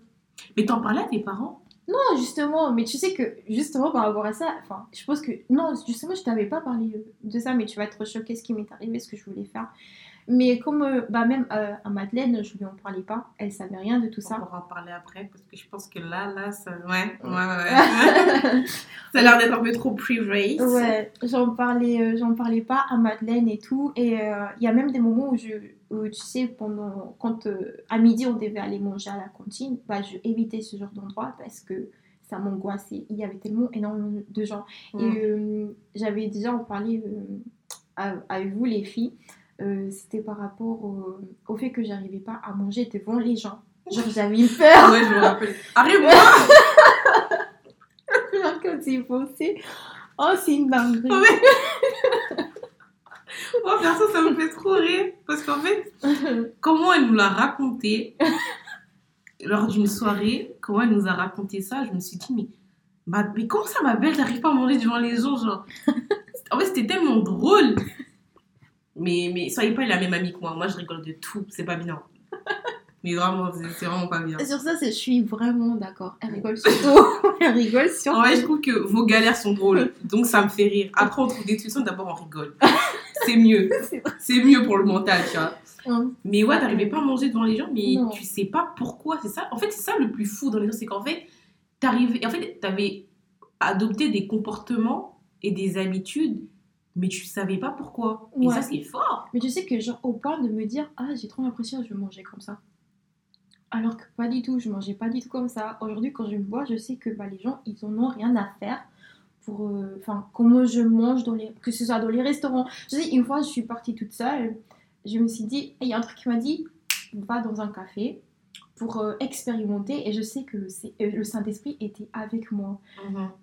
Mais t'en parlais à tes parents? Non, justement, mais tu sais que, justement, par rapport à ça, enfin, je pense que... Non, justement, je t'avais pas parlé de ça, mais tu vas être choquée ce qui m'est arrivé, ce que je voulais faire. Mais comme, euh, bah, même euh, à Madeleine, je lui en parlais pas, elle savait rien de tout On ça. pourra en parler après parce que je pense que là, là, ça. Ouais, ouais, ouais. ouais. ça a l'air d'être un peu trop privé. Ouais, j'en parlais, euh, j'en parlais pas à Madeleine et tout. Et il y a même des moments où, je, où, tu sais, pendant, quand euh, à midi on devait aller manger à la cantine, bah, je évitais ce genre d'endroit parce que ça m'angoissait. Il y avait tellement énormément de gens. Et euh, j'avais déjà en parlé euh, avec vous, les filles. C'était par rapport au, au fait que j'arrivais pas à manger devant les gens. Genre, j'avais eu peur. Ouais, je me rappelle. Arrive-moi Genre, quand j'y pensais, oh, c'est une dinguerie. Moi, perso, ça me fait trop rire. Parce qu'en fait, comment elle nous l'a raconté lors d'une soirée, comment elle nous a raconté ça, je me suis dit, mais, ma- mais comment ça, ma belle, t'arrives pas à manger devant les gens, genre? En fait, c'était tellement drôle. Mais, mais soyez pas la même amie que moi. Moi, je rigole de tout. C'est pas bien. Mais vraiment, c'est vraiment pas bien. Sur ça, je suis vraiment d'accord. Elle rigole sur tout. Elle rigole sur En vrai, je trouve que vos galères sont drôles, donc ça me fait rire. Après, on trouve des solutions, d'abord on rigole. C'est mieux. C'est mieux pour le mental, tu vois. Mais ouais, t'arrivais pas à manger devant les gens, mais Non. tu sais pas pourquoi. C'est ça. En fait, c'est ça le plus fou dans les gens, c'est qu'en fait, t'arrivais, en fait, t'avais adopté des comportements et des habitudes, mais tu savais pas pourquoi. Et Ouais. ça, c'est fort. Mais tu sais que, genre, au point de me dire, ah, j'ai trop l'impression que je vais manger comme ça. Alors que pas du tout, je mangeais pas du tout comme ça. Aujourd'hui, quand je me vois, je sais que bah, les gens, ils en ont rien à faire pour. euh, Enfin, comment je mange, dans les, que ce soit dans les restaurants. Je sais, une fois, je suis partie toute seule. Je me suis dit, il y a un truc qui m'a dit, va dans un café pour euh, expérimenter. Et je sais que le, euh, le Saint-Esprit était avec moi.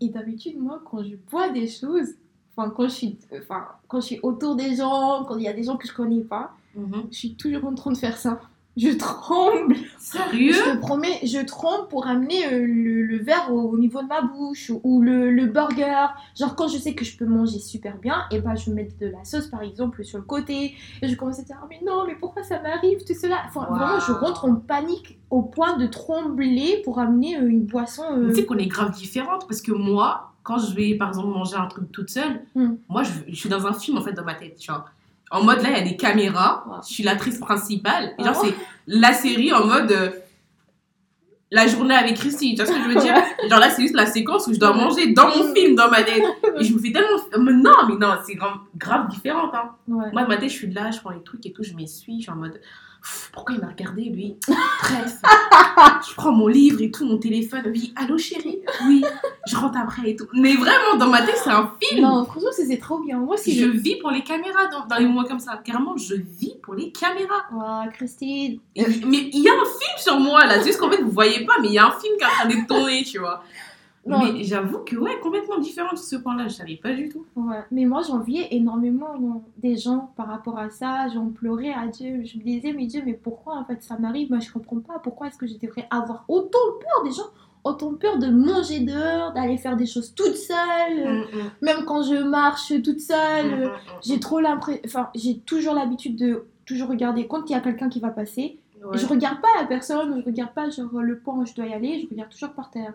Et d'habitude, moi, quand je bois des choses, enfin, quand je suis, enfin, quand je suis autour des gens, quand il y a des gens que je connais pas, Mhm. je suis toujours en train de faire ça. Je tremble. Sérieux? Je te promets, je tremble pour amener euh, le, le verre au, au niveau de ma bouche ou, ou le, le burger. Genre quand je sais que je peux manger super bien, et ben je vais mettre de la sauce par exemple sur le côté. Et je commence à dire, Ah, mais non, mais pourquoi ça m'arrive, tout cela? Enfin, Wow. vraiment, je rentre en panique au point de trembler pour amener euh, une boisson. euh, Tu sais qu'on est grave différentes parce que moi, quand je vais par exemple manger un truc toute seule, Hmm. moi je, je suis dans un film en fait dans ma tête, tu vois. En mode là, il y a des caméras, je suis l'actrice principale. Et genre, Oh. c'est la série en mode euh, la journée avec Christy, tu vois ce que je veux dire? Genre là, c'est juste la séquence où je dois manger dans mon film, dans ma tête. Et je me fais tellement. Mais non, mais non, c'est grave, grave différente. Hein. ouais. Moi, de ma tête, je suis là, je prends les trucs et tout, je m'essuie, je suis en mode. Pourquoi il m'a regardé, lui? Bref. je prends mon livre et tout, mon téléphone. Oui, allô chérie? Oui, je rentre après et tout. Mais vraiment, dans ma tête, c'est un film. Non, franchement, c'est trop bien. Moi aussi, je je. vis pour les caméras dans, dans les moments comme ça. Carrément, je vis pour les caméras. Oh, Christine. Mais il y a un film sur moi là, c'est juste qu'en fait, vous voyez pas, mais il y a un film qui est en train d'être tourné, tu vois. Non. Mais j'avoue que, ouais, complètement différent sur ce point-là, je savais pas du tout. Ouais, mais moi j'enviais énormément des gens par rapport à ça. J'en pleurais à Dieu. Je me disais, mais Dieu, mais pourquoi en fait ça m'arrive? Moi je comprends pas. Pourquoi est-ce que je devrais avoir autant peur des gens Autant peur de manger dehors, d'aller faire des choses toute seule. Mm, mm, Même quand je marche toute seule. mm, J'ai trop l'impression. Enfin, j'ai toujours l'habitude de toujours regarder quand il y a quelqu'un qui va passer. Ouais. Je regarde pas la personne, je regarde pas genre le point où je dois y aller, je regarde toujours par terre.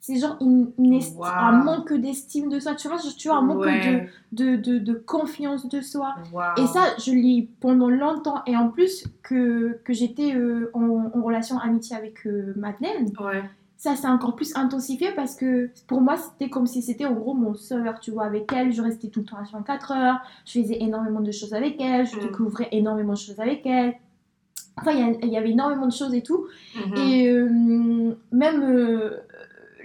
C'est genre une, une esti- Wow. un manque d'estime de soi. Tu vois, tu vois un manque Ouais. de, de, de, de confiance de soi. Et ça, je l'ai pendant longtemps. Et en plus, que, que j'étais euh, en, en relation amitié avec euh, Madeleine, Ouais. ça s'est encore plus intensifié parce que pour moi, c'était comme si c'était en gros mon sœur, tu vois, avec elle. Je restais tout le temps à 24 heures. Je faisais énormément de choses avec elle. Je Mm. découvrais énormément de choses avec elle. Enfin, il y avait énormément de choses et tout. Mhm. Et euh, même euh,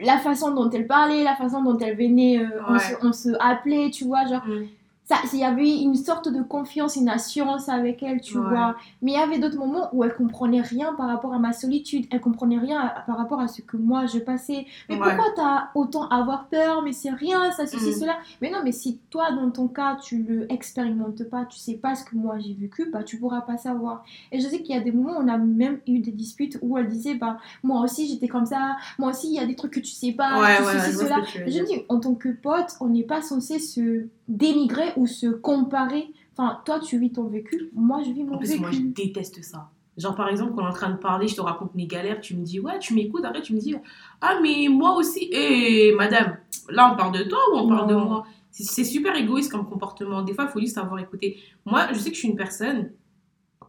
la façon dont elle parlait, la façon dont elle venait, euh, on, Ouais. se, on se appelait, tu vois, genre, Mm. Ça, il y avait une sorte de confiance, une assurance avec elle, tu Ouais. vois. Mais il y avait d'autres moments où elle comprenait rien par rapport à ma solitude, elle comprenait rien à- par rapport à ce que moi je passais. Mais Ouais. pourquoi t'as autant à avoir peur? Mais c'est rien, ça, ceci, Mm. cela. Mais non, mais si toi, dans ton cas, tu le expérimentes pas, tu sais pas ce que moi j'ai vécu, bah tu pourras pas savoir. Et je sais qu'il y a des moments où on a même eu des disputes où elle disait, bah moi aussi j'étais comme ça, moi aussi il y a des trucs que tu sais pas, Ouais, tout ceci, cela. Je dire. dis, en tant que pote, on n'est pas censé se dénigrer ou se comparer. Enfin, toi, tu vis ton vécu, moi, je vis mon En plus, moi, je vécu. déteste ça. Genre, par exemple, quand on est en train de parler, je te raconte mes galères, tu me dis, ouais, tu m'écoutes, après, tu me dis, ah, mais moi aussi, hé, madame, là, on parle de toi ou on parle de moi? C'est- super égoïste comme comportement. Des fois, il faut juste savoir écouter. Moi, je sais que je suis une personne,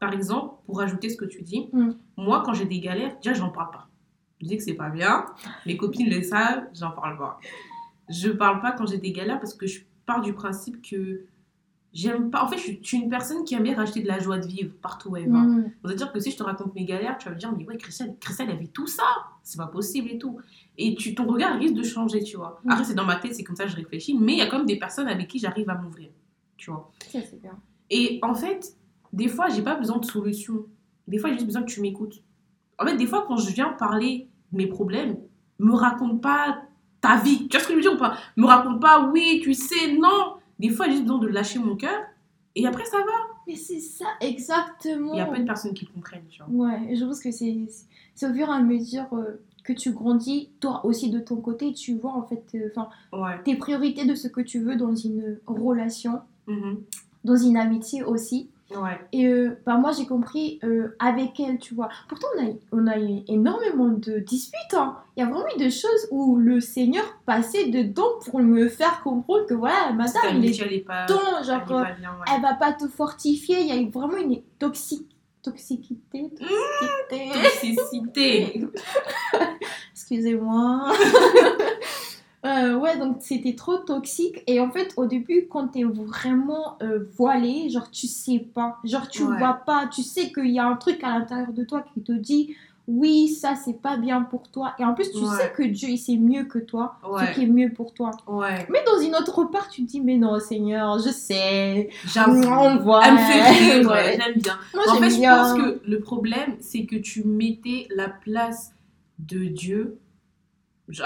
par exemple, pour rajouter ce que tu dis, Mm. moi, quand j'ai des galères, déjà, j'en parle pas. Je dis que c'est pas bien. Mes copines le savent, j'en parle pas. Je parle pas quand j'ai des galères parce que je pars du principe que j'aime pas. En fait, je suis- une personne qui aime bien rajouter de la joie de vivre partout où elle va. Mm. C'est-à-dire que si je te raconte mes galères, tu vas me dire, mais ouais, Christelle, Christelle, elle vit tout ça. C'est pas possible et tout. Et tu, ton regard risque de changer, tu vois. Mm. Après, c'est dans ma tête, c'est comme ça que je réfléchis. Mais il y a quand même des personnes avec qui j'arrive à m'ouvrir, tu vois. Ça, c'est bien. Et en fait, des fois, j'ai pas besoin de solution. Des fois, j'ai juste besoin que tu m'écoutes. En fait, des fois, quand je viens parler de mes problèmes, me raconte pas ta vie. Tu vois ce que je veux dire ou pas? Me raconte pas, oui, tu sais, non. Des fois, j'ai besoin de lâcher mon cœur. Et après, ça va. Mais c'est ça, exactement. Il y a pas de personnes qui comprennent, tu vois. Ouais, je pense que c'est c'est au fur et à mesure euh, que tu grandis, toi aussi de ton côté, tu vois en fait euh, enfin Ouais. tes priorités de ce que tu veux dans une relation, Mhm. dans une amitié aussi. Ouais. Et euh, bah, moi j'ai compris euh, avec elle, tu vois. Pourtant on a, on a eu énormément de disputes. hein. Il y a vraiment eu des choses où le Seigneur passait dedans pour me faire comprendre que voilà, madame, il est amitié, elle est pas, est genre pas bien, ouais. elle va pas te fortifier. Il y a eu vraiment une toxique toxicité. toxicité. Toxicité. Excusez-moi. Euh, ouais, donc c'était trop toxique. Et en fait, au début, quand t'es vraiment euh, voilé, genre tu sais pas, genre tu Ouais. vois pas, tu sais qu'il y a un truc à l'intérieur de toi qui te dit oui, ça c'est pas bien pour toi. Et en plus, tu Ouais. sais que Dieu il sait mieux que toi, Ouais. ce qui est mieux pour toi. Ouais. Mais dans une autre part, tu te dis mais non, Seigneur, je sais. J'avoue. On voit. Elle me fait rire, Ouais. j'aime bien. Moi, En fait, je pense que le problème, c'est que tu mettais la place de Dieu.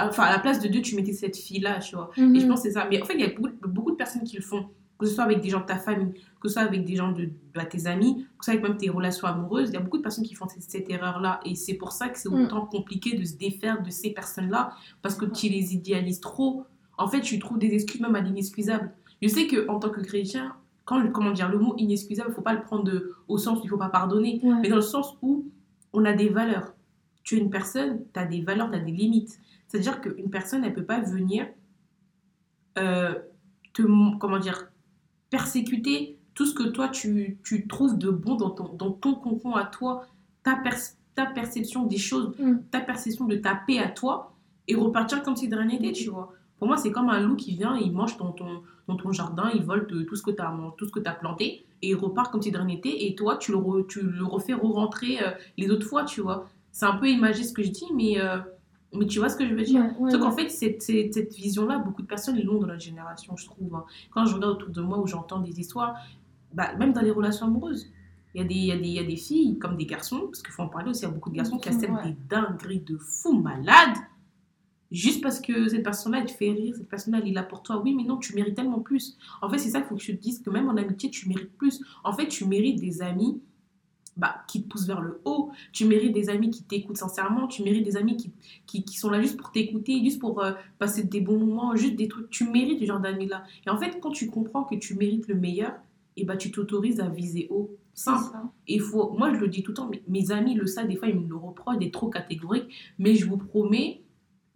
Enfin, à la place de Dieu, tu mettais cette fille-là, tu vois. Et je Mhm. pense que c'est ça. Mais en fait, il y a beaucoup, beaucoup de personnes qui le font. Que ce soit avec des gens de ta famille, que ce soit avec des gens de bah, tes amis, que ce soit avec même tes relations amoureuses. Il y a beaucoup de personnes qui font cette, cette erreur-là. Et c'est pour ça que c'est Mm. autant compliqué de se défaire de ces personnes-là. Parce que tu les idéalises trop. En fait, tu trouves des excuses même à l'inexcusable. Je sais qu'en tant que chrétien, quand, comment dire, le mot inexcusable, il ne faut pas le prendre de- au sens où il ne faut pas pardonner. Ouais. Mais dans le sens où on a des valeurs. Tu es une personne, tu as des valeurs, tu as des limites. C'est-à-dire qu'une personne, elle ne peut pas venir euh, te, comment dire, persécuter tout ce que toi, tu, tu trouves de bon dans ton, dans ton à toi, ta, pers- ta perception des choses, Mm. ta perception de ta paix à toi, et repartir comme si de rien n'était, tu vois. Pour moi, c'est comme un loup qui vient, il mange dans ton, dans ton jardin, il vole de tout ce que tu as, tout ce que as planté, et il repart comme si de rien n'était, et toi, tu le, re- tu le refais re-rentrer euh, les autres fois, tu vois. C'est un peu imagé ce que je dis, mais, euh, mais tu vois ce que je veux dire? Ouais, ouais, qu'en ouais. fait, cette, cette, cette vision-là, beaucoup de personnes l'ont dans notre génération, je trouve. hein. Quand je regarde autour de moi, où j'entends des histoires, bah, même dans les relations amoureuses, il y, a des, il, y a des, il y a des filles comme des garçons, parce qu'il faut en parler aussi, il y a beaucoup de garçons qui acceptent des dingueries de fous malades, juste parce que cette personne-là, elle te fait rire, cette personne-là, elle est là pour toi. Oui, mais non, tu mérites tellement plus. En fait, c'est ça qu'il faut que je te dise, que même en amitié, tu mérites plus. En fait, tu mérites des amis bah, qui te poussent vers le haut, tu mérites des amis qui t'écoutent sincèrement, tu mérites des amis qui, qui, qui sont là juste pour t'écouter, juste pour euh, passer des bons moments, juste des trucs. Tu mérites ce genre d'amis-là. Et en fait, quand tu comprends que tu mérites le meilleur, et bah, tu t'autorises à viser haut. Simple. Et faut, moi, je le dis tout le temps, mais mes amis le savent, des fois, ils me le reprochent d'être trop catégorique, mais je vous promets,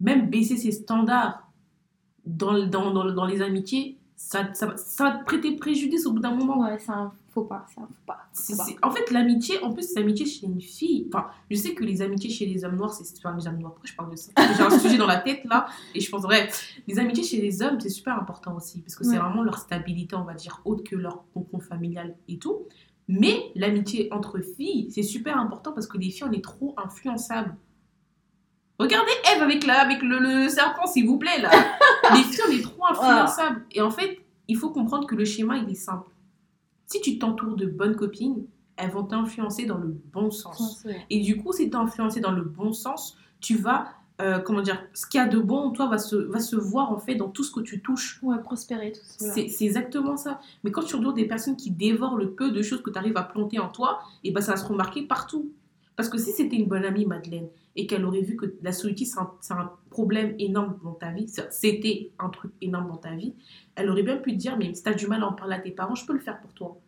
même baisser ses standards dans, dans, dans, dans les amitiés, ça, ça, va- ça va te prêter préjudice au bout d'un moment. Ouais, ça faut pas, ça faut pas. C'est- faut pas. c'est- En fait, l'amitié, en plus, l'amitié chez une fille. Enfin, je sais que les amitiés chez les hommes noirs, c'est. Enfin, les hommes noirs, pourquoi je parle de ça J'ai un sujet dans la tête là, et je pense, bref, les amitiés chez les hommes, c'est super important aussi, parce que c'est vraiment leur stabilité, on va dire, autre que leur cocon familial et tout. Mais l'amitié entre filles, c'est super important parce que les filles, on est trop influençables. Regardez Eve avec, la, avec le, le serpent, s'il vous plaît, là. les filles, on est trop influençables. Et en fait, il faut comprendre que le schéma, il est simple. Si tu t'entoures de bonnes copines, elles vont t'influencer dans le bon sens. Et du coup, si tu influencé dans le bon sens, tu vas, euh, comment dire, ce qu'il y a de bon en toi va se, va se voir en fait dans tout ce que tu touches. Ouais, prospérer, tout ça. C'est exactement ça. Mais quand tu regardes des personnes qui dévorent le peu de choses que tu arrives à planter en toi, et ben ça va se remarquer partout. Parce que si c'était une bonne amie, Madeleine, et qu'elle aurait vu que la solitude, c'est un, problème énorme dans ta vie, c'était un truc énorme dans ta vie, elle aurait bien pu te dire, mais si tu as du mal à en parler à tes parents, je peux le faire pour toi.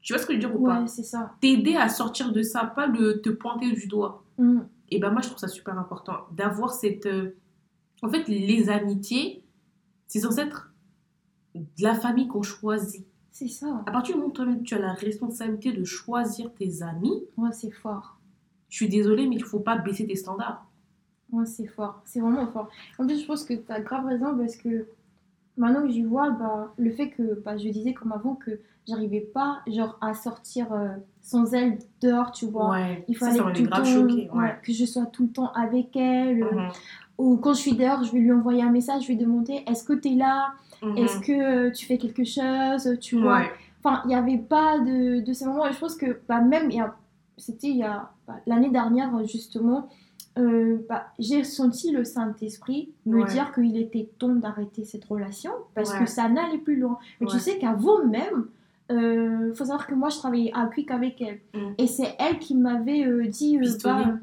Tu vois ce que je veux dire ou pas? Ouais, c'est ça. T'aider à sortir de ça, pas le te pointer du doigt. Mm. Et ben moi, je trouve ça super important d'avoir cette... euh, En fait, les amitiés, c'est censé être de la famille qu'on choisit. C'est ça. À partir du moment où toi-même, tu as la responsabilité de choisir tes amis, Ouais, c'est fort. Je suis désolée, mais il faut pas baisser tes standards. Ouais, c'est fort. C'est vraiment fort. En plus, je pense que tu as grave raison parce que maintenant que j'y vois, bah, le fait que bah, je disais comme avant que j'arrivais pas genre à sortir euh, sans elle dehors, tu vois. Ouais, Il fallait ça tout grave temps, choqué. ouais, Ouais. que je sois tout le temps avec elle. Mhm, Ou quand je suis dehors, je vais lui envoyer un message, je vais demander est-ce que tu es là? Mhm. Est-ce que euh, tu fais quelque chose? Tu vois Ouais. Enfin, il n'y avait pas de, de ces moments. Et je pense que bah, même, il y a- c'était il y a bah, l'année dernière, justement, euh, bah, j'ai senti le Saint-Esprit me Ouais. dire qu'il était temps d'arrêter cette relation parce Ouais. que ça n'allait plus loin. Mais tu sais qu'avant même, il faut savoir que moi, je travaillais à Quick avec elle. Mm. Et c'est elle qui m'avait euh, dit... euh, bah,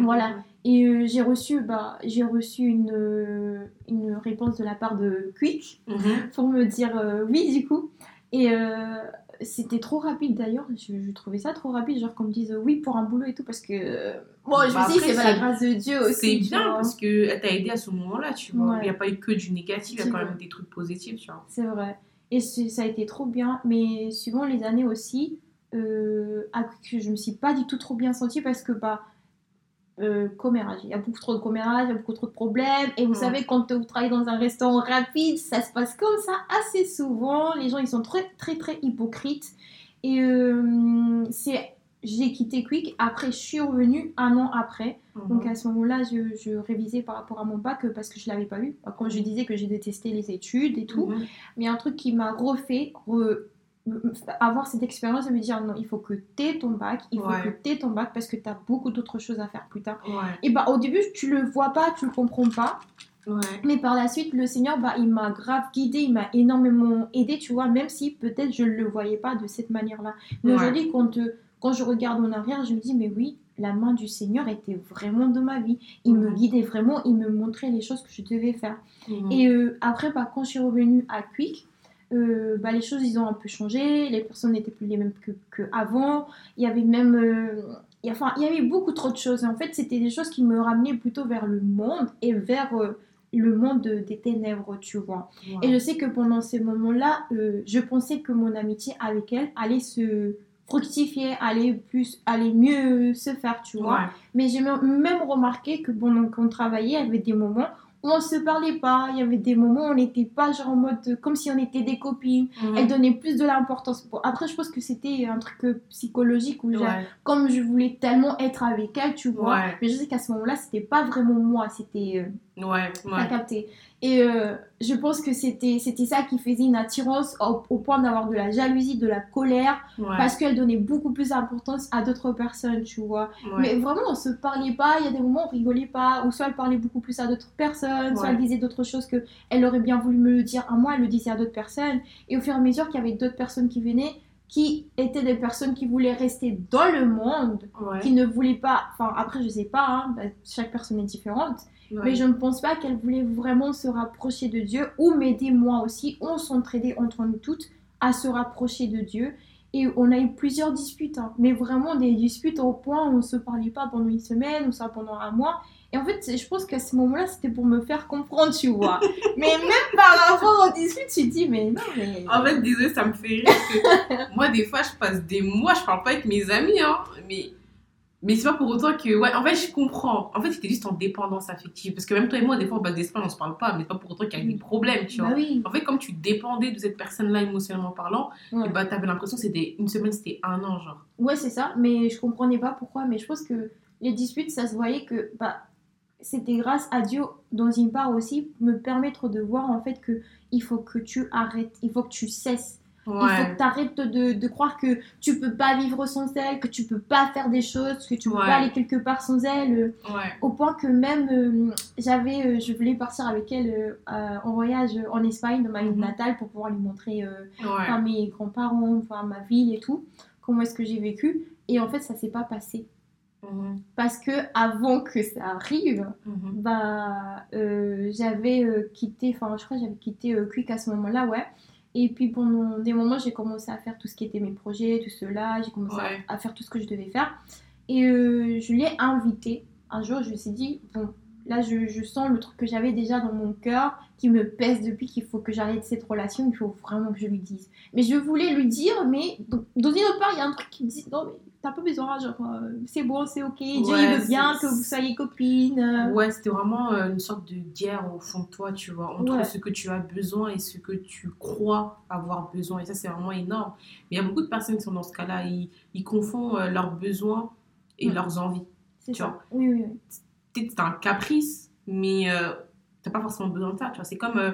voilà. et euh, j'ai reçu, bah, j'ai reçu une, euh, une réponse de la part de Quick Mhm. pour me dire euh, oui du coup. Et euh, c'était trop rapide d'ailleurs, je, je trouvais ça trop rapide, genre qu'on me dise oui pour un boulot et tout, parce que bon, je Bah me dis après, c'est pas la grâce de Dieu aussi. C'est bien vois. parce qu'elle t'a aidé à ce moment-là, tu vois. Ouais. Il n'y a pas eu que du négatif, il y a quand même des trucs positifs, tu vois. C'est vrai. Et ça a été trop bien, mais suivant les années aussi, euh, que je me suis pas du tout trop bien sentie parce que bah euh, commérage. Il y a beaucoup trop de commérage, il y a beaucoup trop de problèmes. Et vous Ouais. savez, quand vous travaillez dans un restaurant rapide, ça se passe comme ça assez souvent. Les gens, ils sont très, très, très hypocrites. Et euh, c'est, j'ai quitté Quick. Après, je suis revenue un an après. Donc Mhm. à ce moment-là, je, je révisais par rapport à mon bac euh, parce que je l'avais pas eu. Comme je disais que j'ai détesté les études et tout. Mhm. Mais un truc qui m'a refait re- avoir cette expérience et me dire non, il faut que tu aies ton bac, il faut que tu aies ton bac parce que tu as beaucoup d'autres choses à faire plus tard. Ouais. Et bah au début, tu le vois pas, tu le comprends pas, Ouais. mais par la suite, le Seigneur, bah, il m'a grave guidé, il m'a énormément aidé, tu vois, même si peut-être je ne le voyais pas de cette manière-là. Mais aujourd'hui, quand, euh, quand je regarde en arrière, je me dis, mais oui, la main du Seigneur était vraiment dans ma vie. Il me guidait vraiment, il me montrait les choses que je devais faire. Et euh, après, bah, quand je suis revenue à Quick, euh, bah, les choses ils ont un peu changé, les personnes n'étaient plus les mêmes que, que avant. Il y avait même, euh, il y a- enfin, il y avait beaucoup trop de choses. En fait, c'était des choses qui me ramenaient plutôt vers le monde et vers euh, le monde de- des ténèbres, tu vois. Et je sais que pendant ces moments-là, je pensais que mon amitié avec elle allait se fructifier, allait plus, allait mieux se faire, tu vois. Ouais. Mais j'ai même remarqué que pendant qu'on travaillait, il y avait des moments on se parlait pas. Il y avait des moments où on n'était pas genre en mode comme si on était des copines. Elle donnait plus de l'importance. Bon, après, je pense que c'était un truc euh, psychologique où Ouais. comme je voulais tellement être avec elle, tu vois. Ouais. Mais je sais qu'à ce moment-là, c'était pas vraiment moi, c'était euh, Ouais. Ouais. capté. Et euh, je pense que c'était ça qui faisait une attirance au, au point d'avoir de la jalousie, de la colère, Ouais. parce qu'elle donnait beaucoup plus d'importance à d'autres personnes, tu vois. Ouais. Mais vraiment, on se parlait pas. Il y a des moments où on rigolait pas, ou soit elle parlait beaucoup plus à d'autres personnes, soit elle disait d'autres choses que elle aurait bien voulu me le dire à moi, elle le disait à d'autres personnes. Et au fur et à mesure qu'il y avait d'autres personnes qui venaient, qui étaient des personnes qui voulaient rester dans le monde, Ouais. qui ne voulaient pas. Enfin, après, je sais pas, hein, bah, chaque personne est différente. Ouais. Mais je ne pense pas qu'elle voulait vraiment se rapprocher de Dieu ou m'aider moi aussi. On s'entraidait entre nous toutes à se rapprocher de Dieu. Et on a eu plusieurs disputes, hein. mais vraiment des disputes au point où on ne se parlait pas pendant une semaine ou ça pendant un mois. Et en fait, je pense qu'à ce moment-là, c'était pour me faire comprendre, tu vois. mais même par rapport au 18, tu dis, mais non, mais. En fait, désolé, ça me fait rire. Que moi, des fois, je passe des mois, je parle pas avec mes amis, hein. Mais, mais c'est pas pour autant que. Ouais, en fait, je comprends. En fait, c'était juste en dépendance affective. Parce que même toi et moi, des fois, en base d'espagne, on se parle pas, mais c'est pas pour autant qu'il y a des problèmes, tu vois. Bah oui. En fait, comme tu dépendais de cette personne-là émotionnellement parlant, Ouais. et bah, t'avais l'impression que c'était une semaine, c'était un an, genre. Ouais, c'est ça, mais je comprenais pas pourquoi. Mais je pense que les disputes, ça se voyait que bah, c'était grâce à Dieu, dans une part aussi, me permettre de voir en fait que il faut que tu arrêtes, il faut que tu cesses. Il faut que tu arrêtes de, de croire que tu peux pas vivre sans elle, que tu peux pas faire des choses, que tu peux Ouais. pas aller quelque part sans elle. Ouais. Au point que même euh, j'avais, euh, je voulais partir avec elle euh, euh, en voyage en Espagne, dans ma ville Mhm. natale, pour pouvoir lui montrer euh, enfin, mes grands-parents, enfin ma ville et tout, comment est-ce que j'ai vécu. Et en fait, ça s'est pas passé. Mhm. Parce que avant que ça arrive, Mhm. bah, euh, j'avais euh, quitté, enfin, je crois que j'avais quitté euh, Quick à ce moment-là, ouais. Et puis pendant des moments, j'ai commencé à faire tout ce qui était mes projets, tout cela, j'ai commencé à- Ouais. à, faire tout ce que je devais faire. Et euh, je l'ai invité. Un jour, je me suis dit, bon, là, je, je sens le truc que j'avais déjà dans mon cœur qui me pèse depuis qu'il faut que j'arrête cette relation, il faut vraiment que je lui dise. Mais je voulais lui dire, mais dans dans une autre part, il y a un truc qui me dit, non, mais t'as pas besoin, genre, euh, c'est bon, c'est ok, Dieu Ouais, il veut bien que vous soyez copines. euh. Ouais, c'était vraiment euh, une sorte de guerre au fond de toi, tu vois, entre Ouais. ce que tu as besoin et ce que tu crois avoir besoin. Et ça, c'est vraiment énorme. Mais il y a beaucoup de personnes qui sont dans ce cas-là. Ils, ils confondent leurs besoins et Ouais. leurs envies. C'est Tu ça. vois. Oui, oui, oui. C'est un caprice, mais euh, t'as pas forcément besoin de ça, tu vois. C'est comme, euh,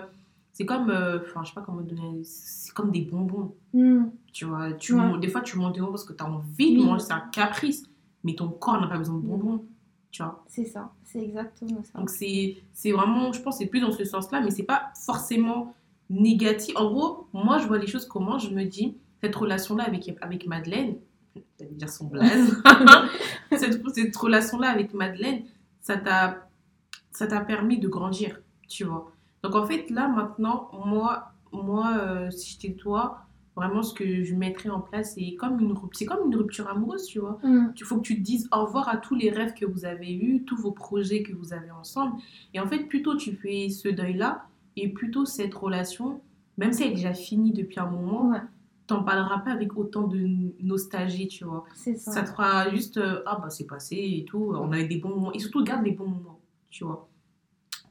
c'est comme, euh, enfin, je sais pas comment donner, c'est comme des bonbons, Hmm. tu vois. Tu, Ouais. Des fois, tu manges des bonbons parce que t'as envie de manger, c'est un caprice, mais ton corps n'a pas besoin de bonbons, tu vois. C'est ça, c'est exactement ça. Donc c'est c'est vraiment, je pense, c'est plus dans ce sens-là, mais c'est pas forcément négatif. En gros, moi, je vois les choses comment je me dis, cette relation-là avec, avec Madeleine, j'allais dire son blaze, cette, cette relation-là avec Madeleine, ça t'a ça t'a permis de grandir, tu vois. Donc en fait, là, maintenant, moi, moi euh, si j'étais toi, vraiment, ce que je mettrais en place, c'est comme une, c'est comme une rupture amoureuse, tu vois. Il faut que tu te dises au revoir à tous les rêves que vous avez eus, tous vos projets que vous avez ensemble. Et en fait, plutôt tu fais ce deuil-là, et plutôt cette relation, même si elle est déjà finie depuis un moment, Ouais, t'en parleras pas avec autant de nostalgie, tu vois. c'est ça. Ça te fera juste, euh, ah bah c'est passé et tout, on a eu des bons moments. Et surtout, garde les bons moments, tu vois.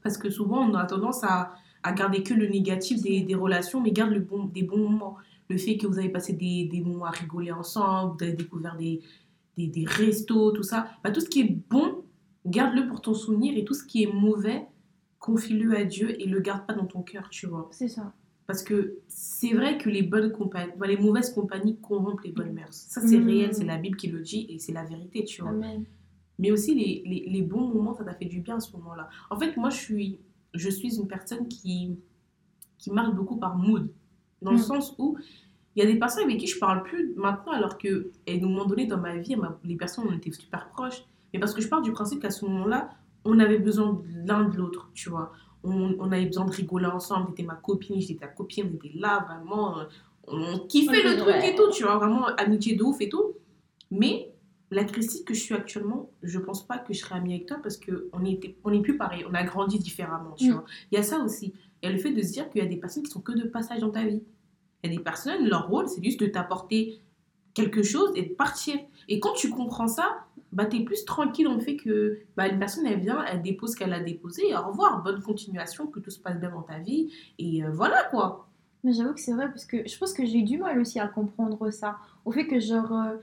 Parce que souvent, on a tendance à, à garder que le négatif des, des relations, mais garde le bon, des bons moments. Le fait que vous avez passé des, des moments à rigoler ensemble, vous avez découvert des, des, des restos, tout ça. Bah, tout ce qui est bon, garde-le pour ton souvenir et tout ce qui est mauvais, confie-le à Dieu et le garde pas dans ton cœur, tu vois. C'est ça. Parce que c'est vrai que les bonnes compagnies, les mauvaises compagnies corrompent les bonnes mœurs. Ça, c'est Mhm. réel, c'est la Bible qui le dit et c'est la vérité, tu vois. Amen. Mais aussi, les, les, les bons moments, ça t'a fait du bien à ce moment-là. En fait, moi, je suis, je suis une personne qui, qui marche beaucoup par mood. Dans le Mhm. sens où il y a des personnes avec qui je parle plus maintenant, alors qu'à un moment donné dans ma vie, m'a- les personnes, on était super proches. Mais parce que je pars du principe qu'à ce moment-là, on avait besoin l'un de l'autre, tu vois. On, on avait besoin de rigoler ensemble. T'étais ma copine, j'étais ta copine, on était là, vraiment. euh, On kiffait le Ouais. truc et tout, tu vois. Vraiment, amitié de ouf et tout. Mais la Christine que je suis actuellement, je pense pas que je serais amie avec toi parce qu'on n'est on est plus pareil. On a grandi différemment, tu Mm. vois. Il y a ça aussi. Il y a le fait de se dire qu'il y a des personnes qui sont que de passage dans ta vie. Il y a des personnes, leur rôle, c'est juste de t'apporter quelque chose et de partir. Et quand tu comprends ça, bah, tu es plus tranquille dans le fait que bah, une personne, elle vient, elle dépose ce qu'elle a déposé, et au revoir, bonne continuation, que tout se passe bien dans ta vie, et euh, voilà quoi. Mais j'avoue que c'est vrai parce que je pense que j'ai eu du mal aussi à comprendre ça. Au fait que genre, euh,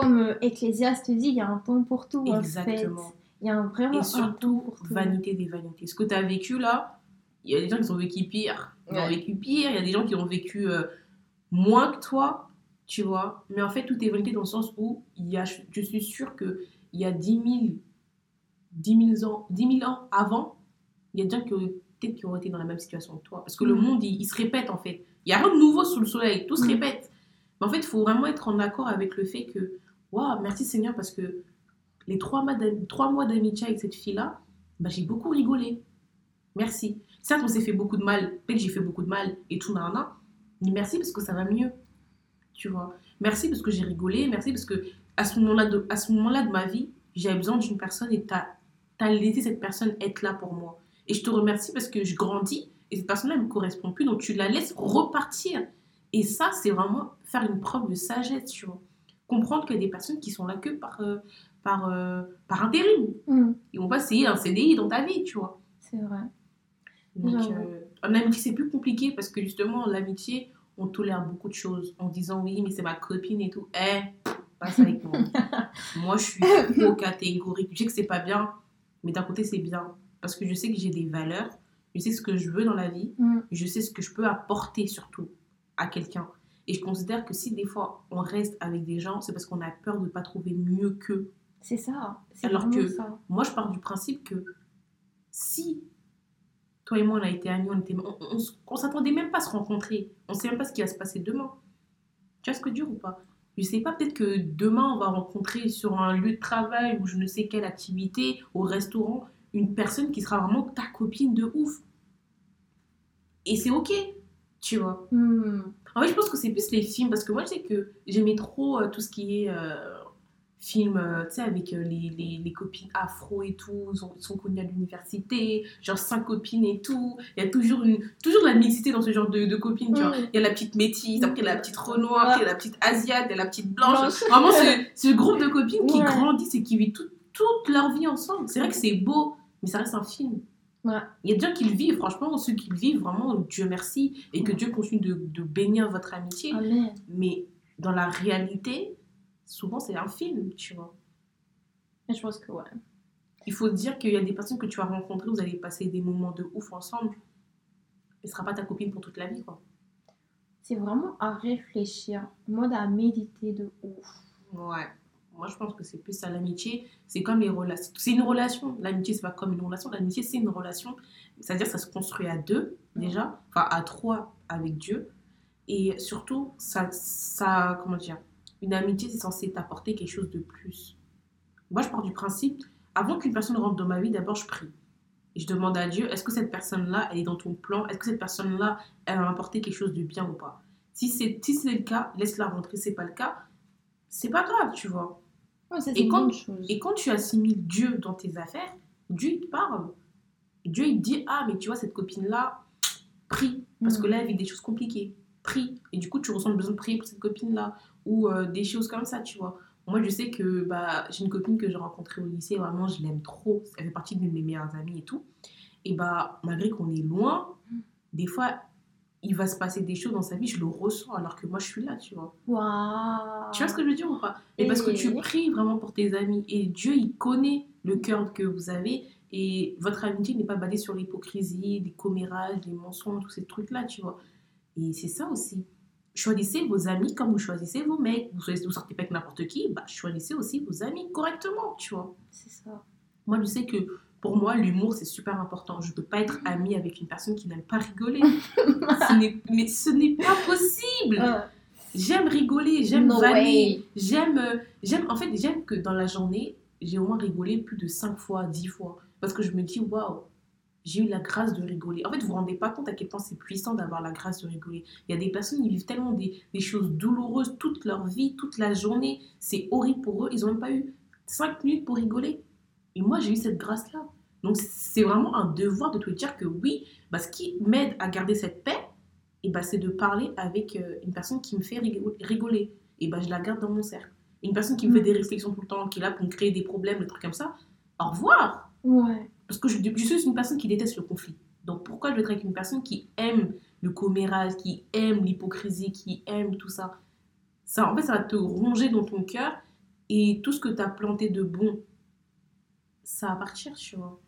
comme euh, Ecclésiaste dit, il y a un temps pour tout en fait. Exactement. Il y a un- vraiment Et un temps surtout, pour tout. vanité des vanités. Ce que tu as vécu là, il y a des gens qui ont vécu pire. Ils ont vécu pire, il y a des gens qui ont vécu euh, moins que toi, tu vois. Mais en fait, tout est vanité dans le sens où il y a, je suis sûre qu'il y a 10 000, 10 000 ans, 10 000 ans avant, il y a des gens qui, ont- peut-être qui ont été dans la même situation que toi. Parce que le Mhm. monde, il, il se répète en fait. Il n'y a rien de nouveau sous le soleil, tout se Mhm. répète. Mais en fait, il faut vraiment être en accord avec le fait que, waouh, merci Seigneur, parce que les trois mois d'amitié avec cette fille-là, bah, j'ai beaucoup rigolé. Merci. Certes, on s'est fait beaucoup de mal, peut-être j'ai fait beaucoup de mal et tout, nanana, mais merci parce que ça va mieux. Tu vois. Merci parce que j'ai rigolé, merci parce que à ce moment-là de, ma vie, j'avais besoin d'une personne et tu as laissé cette personne être là pour moi. Et je te remercie parce que je grandis et cette personne-là ne me correspond plus, donc tu la laisses repartir. Et ça, c'est vraiment faire une preuve de sagesse, tu vois. Comprendre qu'il y a des personnes qui sont là que par, euh, par, euh, par intérim. Mm. Et on va essayer un CDI dans ta vie, tu vois. C'est vrai. Donc, euh, en amitié, c'est plus compliqué parce que justement, l'amitié, on tolère beaucoup de choses en disant oui, mais c'est ma copine et tout. Eh, passe avec moi. moi, je suis trop catégorique. Je sais que c'est pas bien, mais d'un côté, c'est bien. Parce que je sais que j'ai des valeurs, je sais ce que je veux dans la vie, Mm. je sais ce que je peux apporter surtout à quelqu'un. Et je considère que si des fois on reste avec des gens, c'est parce qu'on a peur de ne pas trouver mieux qu'eux. C'est ça. Alors que- ça. Moi, je pars du principe que si toi et moi, on a été amis, on était, on, on, s- on s'attendait même pas à se rencontrer, on sait même pas ce qui va se passer demain. Tu vois ce que je veux dire ou pas? Je sais pas, peut-être que demain, on va rencontrer sur un lieu de travail ou je ne sais quelle activité, au restaurant, une personne qui sera vraiment ta copine de ouf. Et c'est ok, tu vois. Mm. En fait, je pense que c'est plus les films, parce que moi, je sais que j'aimais trop euh, tout ce qui est euh, film, euh, tu sais, avec euh, les, les, les copines afro et tout, ils sont, sont connues à l'université, genre cinq copines et tout. Il y a toujours, une, toujours de la mixité dans ce genre de, de copines, tu vois. Mm. Il y a la petite métisse, après il y a la petite renoir, après il y a la petite asiate, il y a la petite blanche. Blanche. Vraiment, ce, ce groupe de copines qui Ouais. grandissent et qui vivent tout- toute leur vie ensemble. C'est vrai que c'est beau, mais ça reste un film. Ouais. Il y a des gens qui le vivent, franchement, ceux qui le vivent, vraiment, Dieu merci, et que. Dieu continue de, de bénir votre amitié. Amen. Mais dans la réalité, souvent c'est un film, tu vois. Et Je pense que ouais. Il faut dire qu'il y a des personnes que tu vas rencontrer, vous allez passer des moments de ouf ensemble. Elle ne sera pas ta copine pour toute la vie, quoi. C'est vraiment à réfléchir, mode à méditer de ouf. Ouais. Moi, je pense que c'est plus ça, l'amitié. C'est comme les relations. C'est une relation. L'amitié, c'est pas comme une relation. L'amitié, c'est une relation. C'est-à-dire, ça se construit à deux, déjà. Enfin, à trois avec Dieu. Et surtout, ça, ça comment dire, une amitié, c'est censé t'apporter quelque chose de plus. Moi, je pars du principe, avant qu'une personne rentre dans ma vie, d'abord, je prie. Et je demande à Dieu, est-ce que cette personne-là, elle est dans ton plan? Est-ce que cette personne-là, elle va m'apporter quelque chose de bien ou pas? Si c'est si c'est le cas, laisse-la rentrer. C'est pas le cas, c'est pas grave, tu vois. Ouais, ça, Et quand-. Et quand tu assimiles Dieu dans tes affaires, Dieu, il te parle. Dieu, il te dit, ah, mais tu vois, cette copine-là, prie. Parce Mm. que là, elle vit des choses compliquées. Prie. Et du coup, tu ressens le besoin de prier pour cette copine-là. Ou euh, des choses comme ça, tu vois. Moi, je sais que bah, j'ai une copine que j'ai rencontrée au lycée. Vraiment, je l'aime trop. Elle fait partie de mes meilleures amies et tout. Et bah, malgré qu'on est loin, des fois, il va se passer des choses dans sa vie, je le ressens alors que moi, je suis là, tu vois. Waouh. Tu vois ce que je veux dire ou pas? Mais parce que tu Et- pries vraiment pour tes amis et Dieu, il connaît le cœur que vous avez et votre amitié n'est pas basée sur l'hypocrisie, les commérages, les mensonges, tous ces trucs-là, tu vois. Et c'est ça aussi. Choisissez vos amis comme vous choisissez vos mecs. Vous, vous sortez pas avec n'importe qui, bah choisissez aussi vos amis correctement, tu vois. C'est ça. Moi, je sais que pour moi, l'humour, c'est super important. Je peux pas être amie avec une personne qui n'aime pas rigoler. ce mais ce n'est pas possible. Euh, J'aime rigoler, j'aime No vanner, j'aime, euh, j'aime, en fait, j'aime que dans la journée, j'ai au moins rigolé plus de 5 fois, 10 fois. Parce que je me dis, waouh, j'ai eu la grâce de rigoler. En fait, vous vous rendez pas compte à quel point c'est puissant d'avoir la grâce de rigoler. Il y a des personnes qui vivent tellement des, des choses douloureuses toute leur vie, toute la journée. C'est horrible pour eux. Ils ont même pas eu 5 minutes pour rigoler. Et moi, j'ai eu cette grâce-là. Donc, c'est vraiment un devoir de te dire que oui, bah, ce qui m'aide à garder cette paix, et bah, c'est de parler avec euh, une personne qui me fait rigo- rigoler. Et bah, je la garde dans mon cercle. Une personne qui me fait Mm. des réflexions tout le temps, qui est là pour me créer des problèmes, des trucs comme ça, au revoir. Ouais. Parce que je, je suis une personne qui déteste le conflit. Donc pourquoi je vais être avec une personne qui aime le commérage, qui aime l'hypocrisie, qui aime tout ça? Ça, En fait, ça va te ronger dans ton cœur et tout ce que tu as planté de bon, ça va partir, tu vois.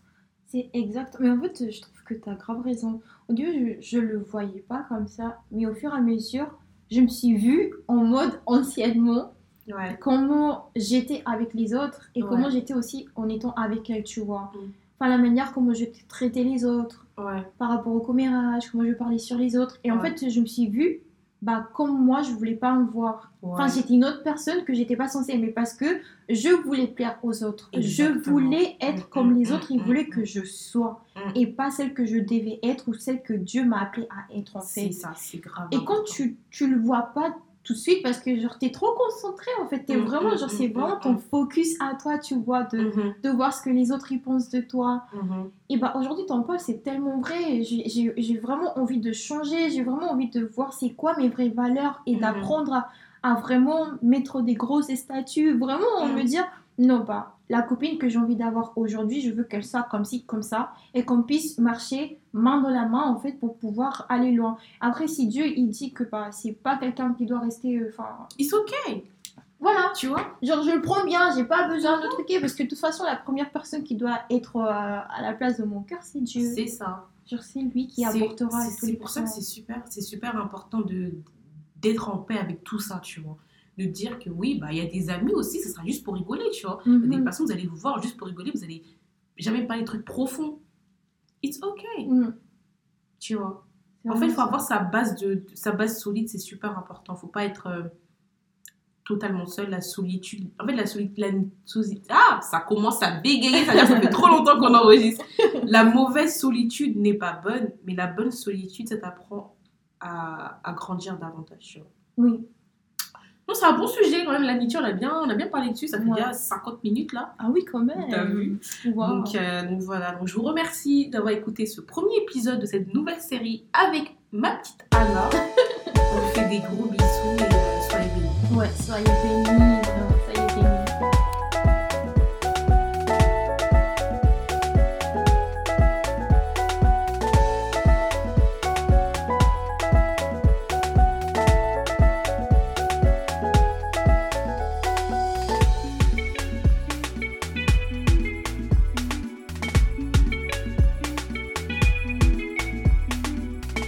C'est exact. Mais en fait, je trouve que tu as grave raison. Au début, je, je le voyais pas comme ça. Mais au fur et à mesure, je me suis vue en mode anciennement. Ouais. Comment j'étais avec les autres et Ouais. comment j'étais aussi en étant avec elles, tu vois. Mm. Enfin, la manière comment je traitais les autres Ouais. par rapport au commérage, comment je parlais sur les autres. Et en fait, je me suis vue bah, comme moi, je voulais pas en voir. Enfin, j'étais une autre personne que j'étais pas censée aimer parce que je voulais plaire aux autres. Exactement. Je voulais être Mm, comme mm, les mm, autres, ils mm, voulaient mm. que je sois Mm. et pas celle que je devais être ou celle que Dieu m'a appelée à être en C'est fait. ça, c'est grave. Et quand tu, tu le vois pas tout de suite parce que genre t'es trop concentré en fait. T'es Mm, vraiment mm, genre mm, c'est vraiment mm. ton focus à toi tu vois de, Mhm, de voir ce que les autres y pensent de toi. Mhm. et bah aujourd'hui ton parles c'est tellement vrai. J'ai- vraiment envie de changer. J'ai vraiment envie de voir c'est quoi mes vraies valeurs et Mhm. d'apprendre à, à vraiment mettre des grosses statuts vraiment me dire non bah la copine que j'ai envie d'avoir aujourd'hui je veux qu'elle soit comme ci comme ça et qu'on puisse marcher main dans la main en fait pour pouvoir aller loin après si Dieu il dit que bah c'est pas quelqu'un qui doit rester euh, enfin It's okay, voilà tu vois? genre je le prends bien j'ai pas besoin de truquer parce que de toute façon la première personne qui doit être euh, à la place de mon cœur c'est Dieu C'est ça. genre c'est lui qui apportera c'est- pour ça que c'est super, c'est super important de d'être en paix avec tout ça, tu vois. De dire que oui, bah il y a des amis aussi, ce sera juste pour rigoler, tu vois. Il y a des personnes, vous allez vous voir juste pour rigoler, vous allez jamais parler de trucs profonds. It's okay, Mhm. tu vois. En fait, il faut ça. avoir sa base, de, sa base solide, c'est super important. faut pas être euh, totalement seul. La solitude. En fait, la solitude. Ah, ça commence à bégayer, ça ça fait trop longtemps qu'on enregistre. La mauvaise solitude n'est pas bonne, mais la bonne solitude, ça t'apprend à, à grandir davantage. tu vois. oui Non, c'est un bon sujet quand même. L'amitié, on a bien, on a bien parlé dessus. Ça fait Ouais. déjà 50 minutes là. ah oui quand même T'as vu Wow. Donc, euh, donc voilà, donc je vous remercie d'avoir écouté ce premier épisode de cette nouvelle série avec ma petite Anna. On vous fait des gros bisous et euh, soyez bénis. ouais soyez bénis